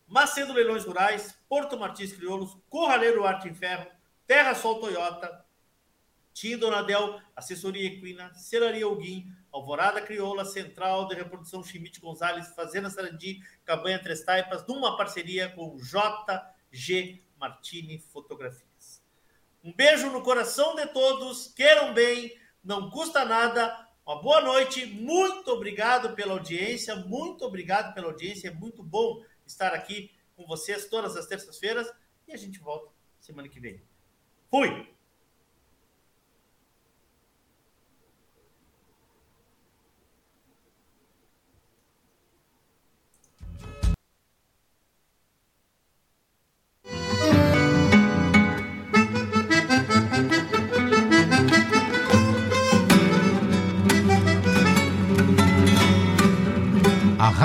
Macedo Leilões Rurais, Porto Martins Crioulos, Corraleiro Arte em Ferro, Terra Sol Toyota, Tim Donadel, Assessoria Equina, Celaria Alguim, Alvorada Crioula, Central de Reprodução Chimite Gonzalez, Fazenda Sarandi, Cabanha Três Taipas, numa parceria com JG Martini Fotografias. Um beijo no coração de todos, queiram bem, não custa nada. Uma boa noite, muito obrigado pela audiência, muito obrigado pela audiência, é muito bom estar aqui com vocês todas as terças-feiras e a gente volta semana que vem. Fui!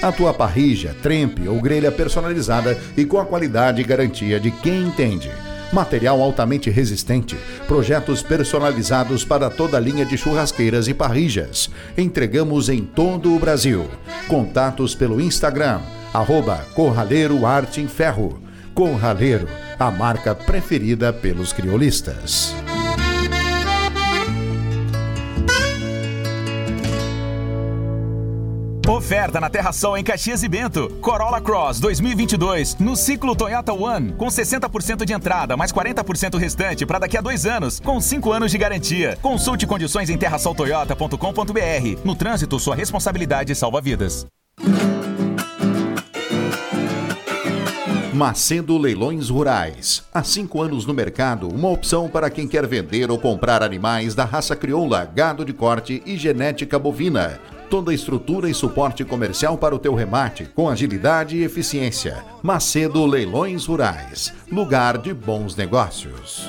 A tua parrija, trempe ou grelha personalizada e com a qualidade e garantia de quem entende. Material altamente resistente, projetos personalizados para toda a linha de churrasqueiras e parrijas. Entregamos em todo o Brasil. Contatos pelo Instagram, arroba Corraleiro Arte em Ferro. Corraleiro, a marca preferida pelos criolistas. Oferta na Terra Sol em Caxias e Bento. Corolla Cross 2022 no ciclo Toyota One com 60% de entrada, mais 40% restante para daqui a dois anos, com cinco anos de garantia. Consulte condições em terrasoltoyota.com.br. No trânsito, sua responsabilidade salva vidas. Macedo Leilões Rurais. Há cinco anos no mercado, uma opção para quem quer vender ou comprar animais da raça crioula, gado de corte e genética bovina. Toda a estrutura e suporte comercial para o teu remate, com agilidade e eficiência. Macedo Leilões Rurais. Lugar de bons negócios.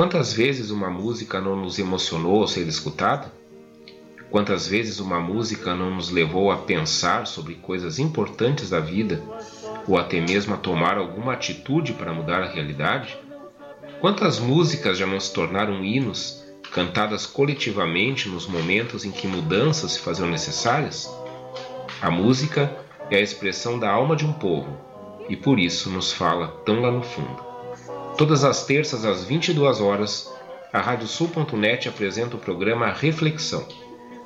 Quantas vezes uma música não nos emocionou ao ser escutada? Quantas vezes uma música não nos levou a pensar sobre coisas importantes da vida ou até mesmo a tomar alguma atitude para mudar a realidade? Quantas músicas já não se tornaram hinos, cantadas coletivamente nos momentos em que mudanças se faziam necessárias? A música é a expressão da alma de um povo e por isso nos fala tão lá no fundo. Todas as terças às 22 horas, a radiosul.net apresenta o programa Reflexão,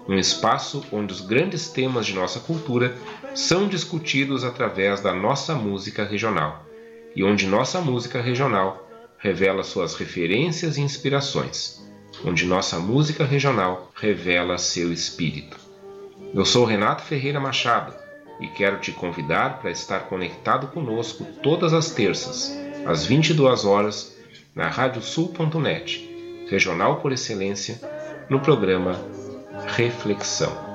um espaço onde os grandes temas de nossa cultura são discutidos através da nossa música regional e onde nossa música regional revela suas referências e inspirações, onde nossa música regional revela seu espírito. Eu sou Renato Ferreira Machado e quero te convidar para estar conectado conosco todas as terças às 22 horas, na radiosul.net, regional por excelência, no programa Reflexão.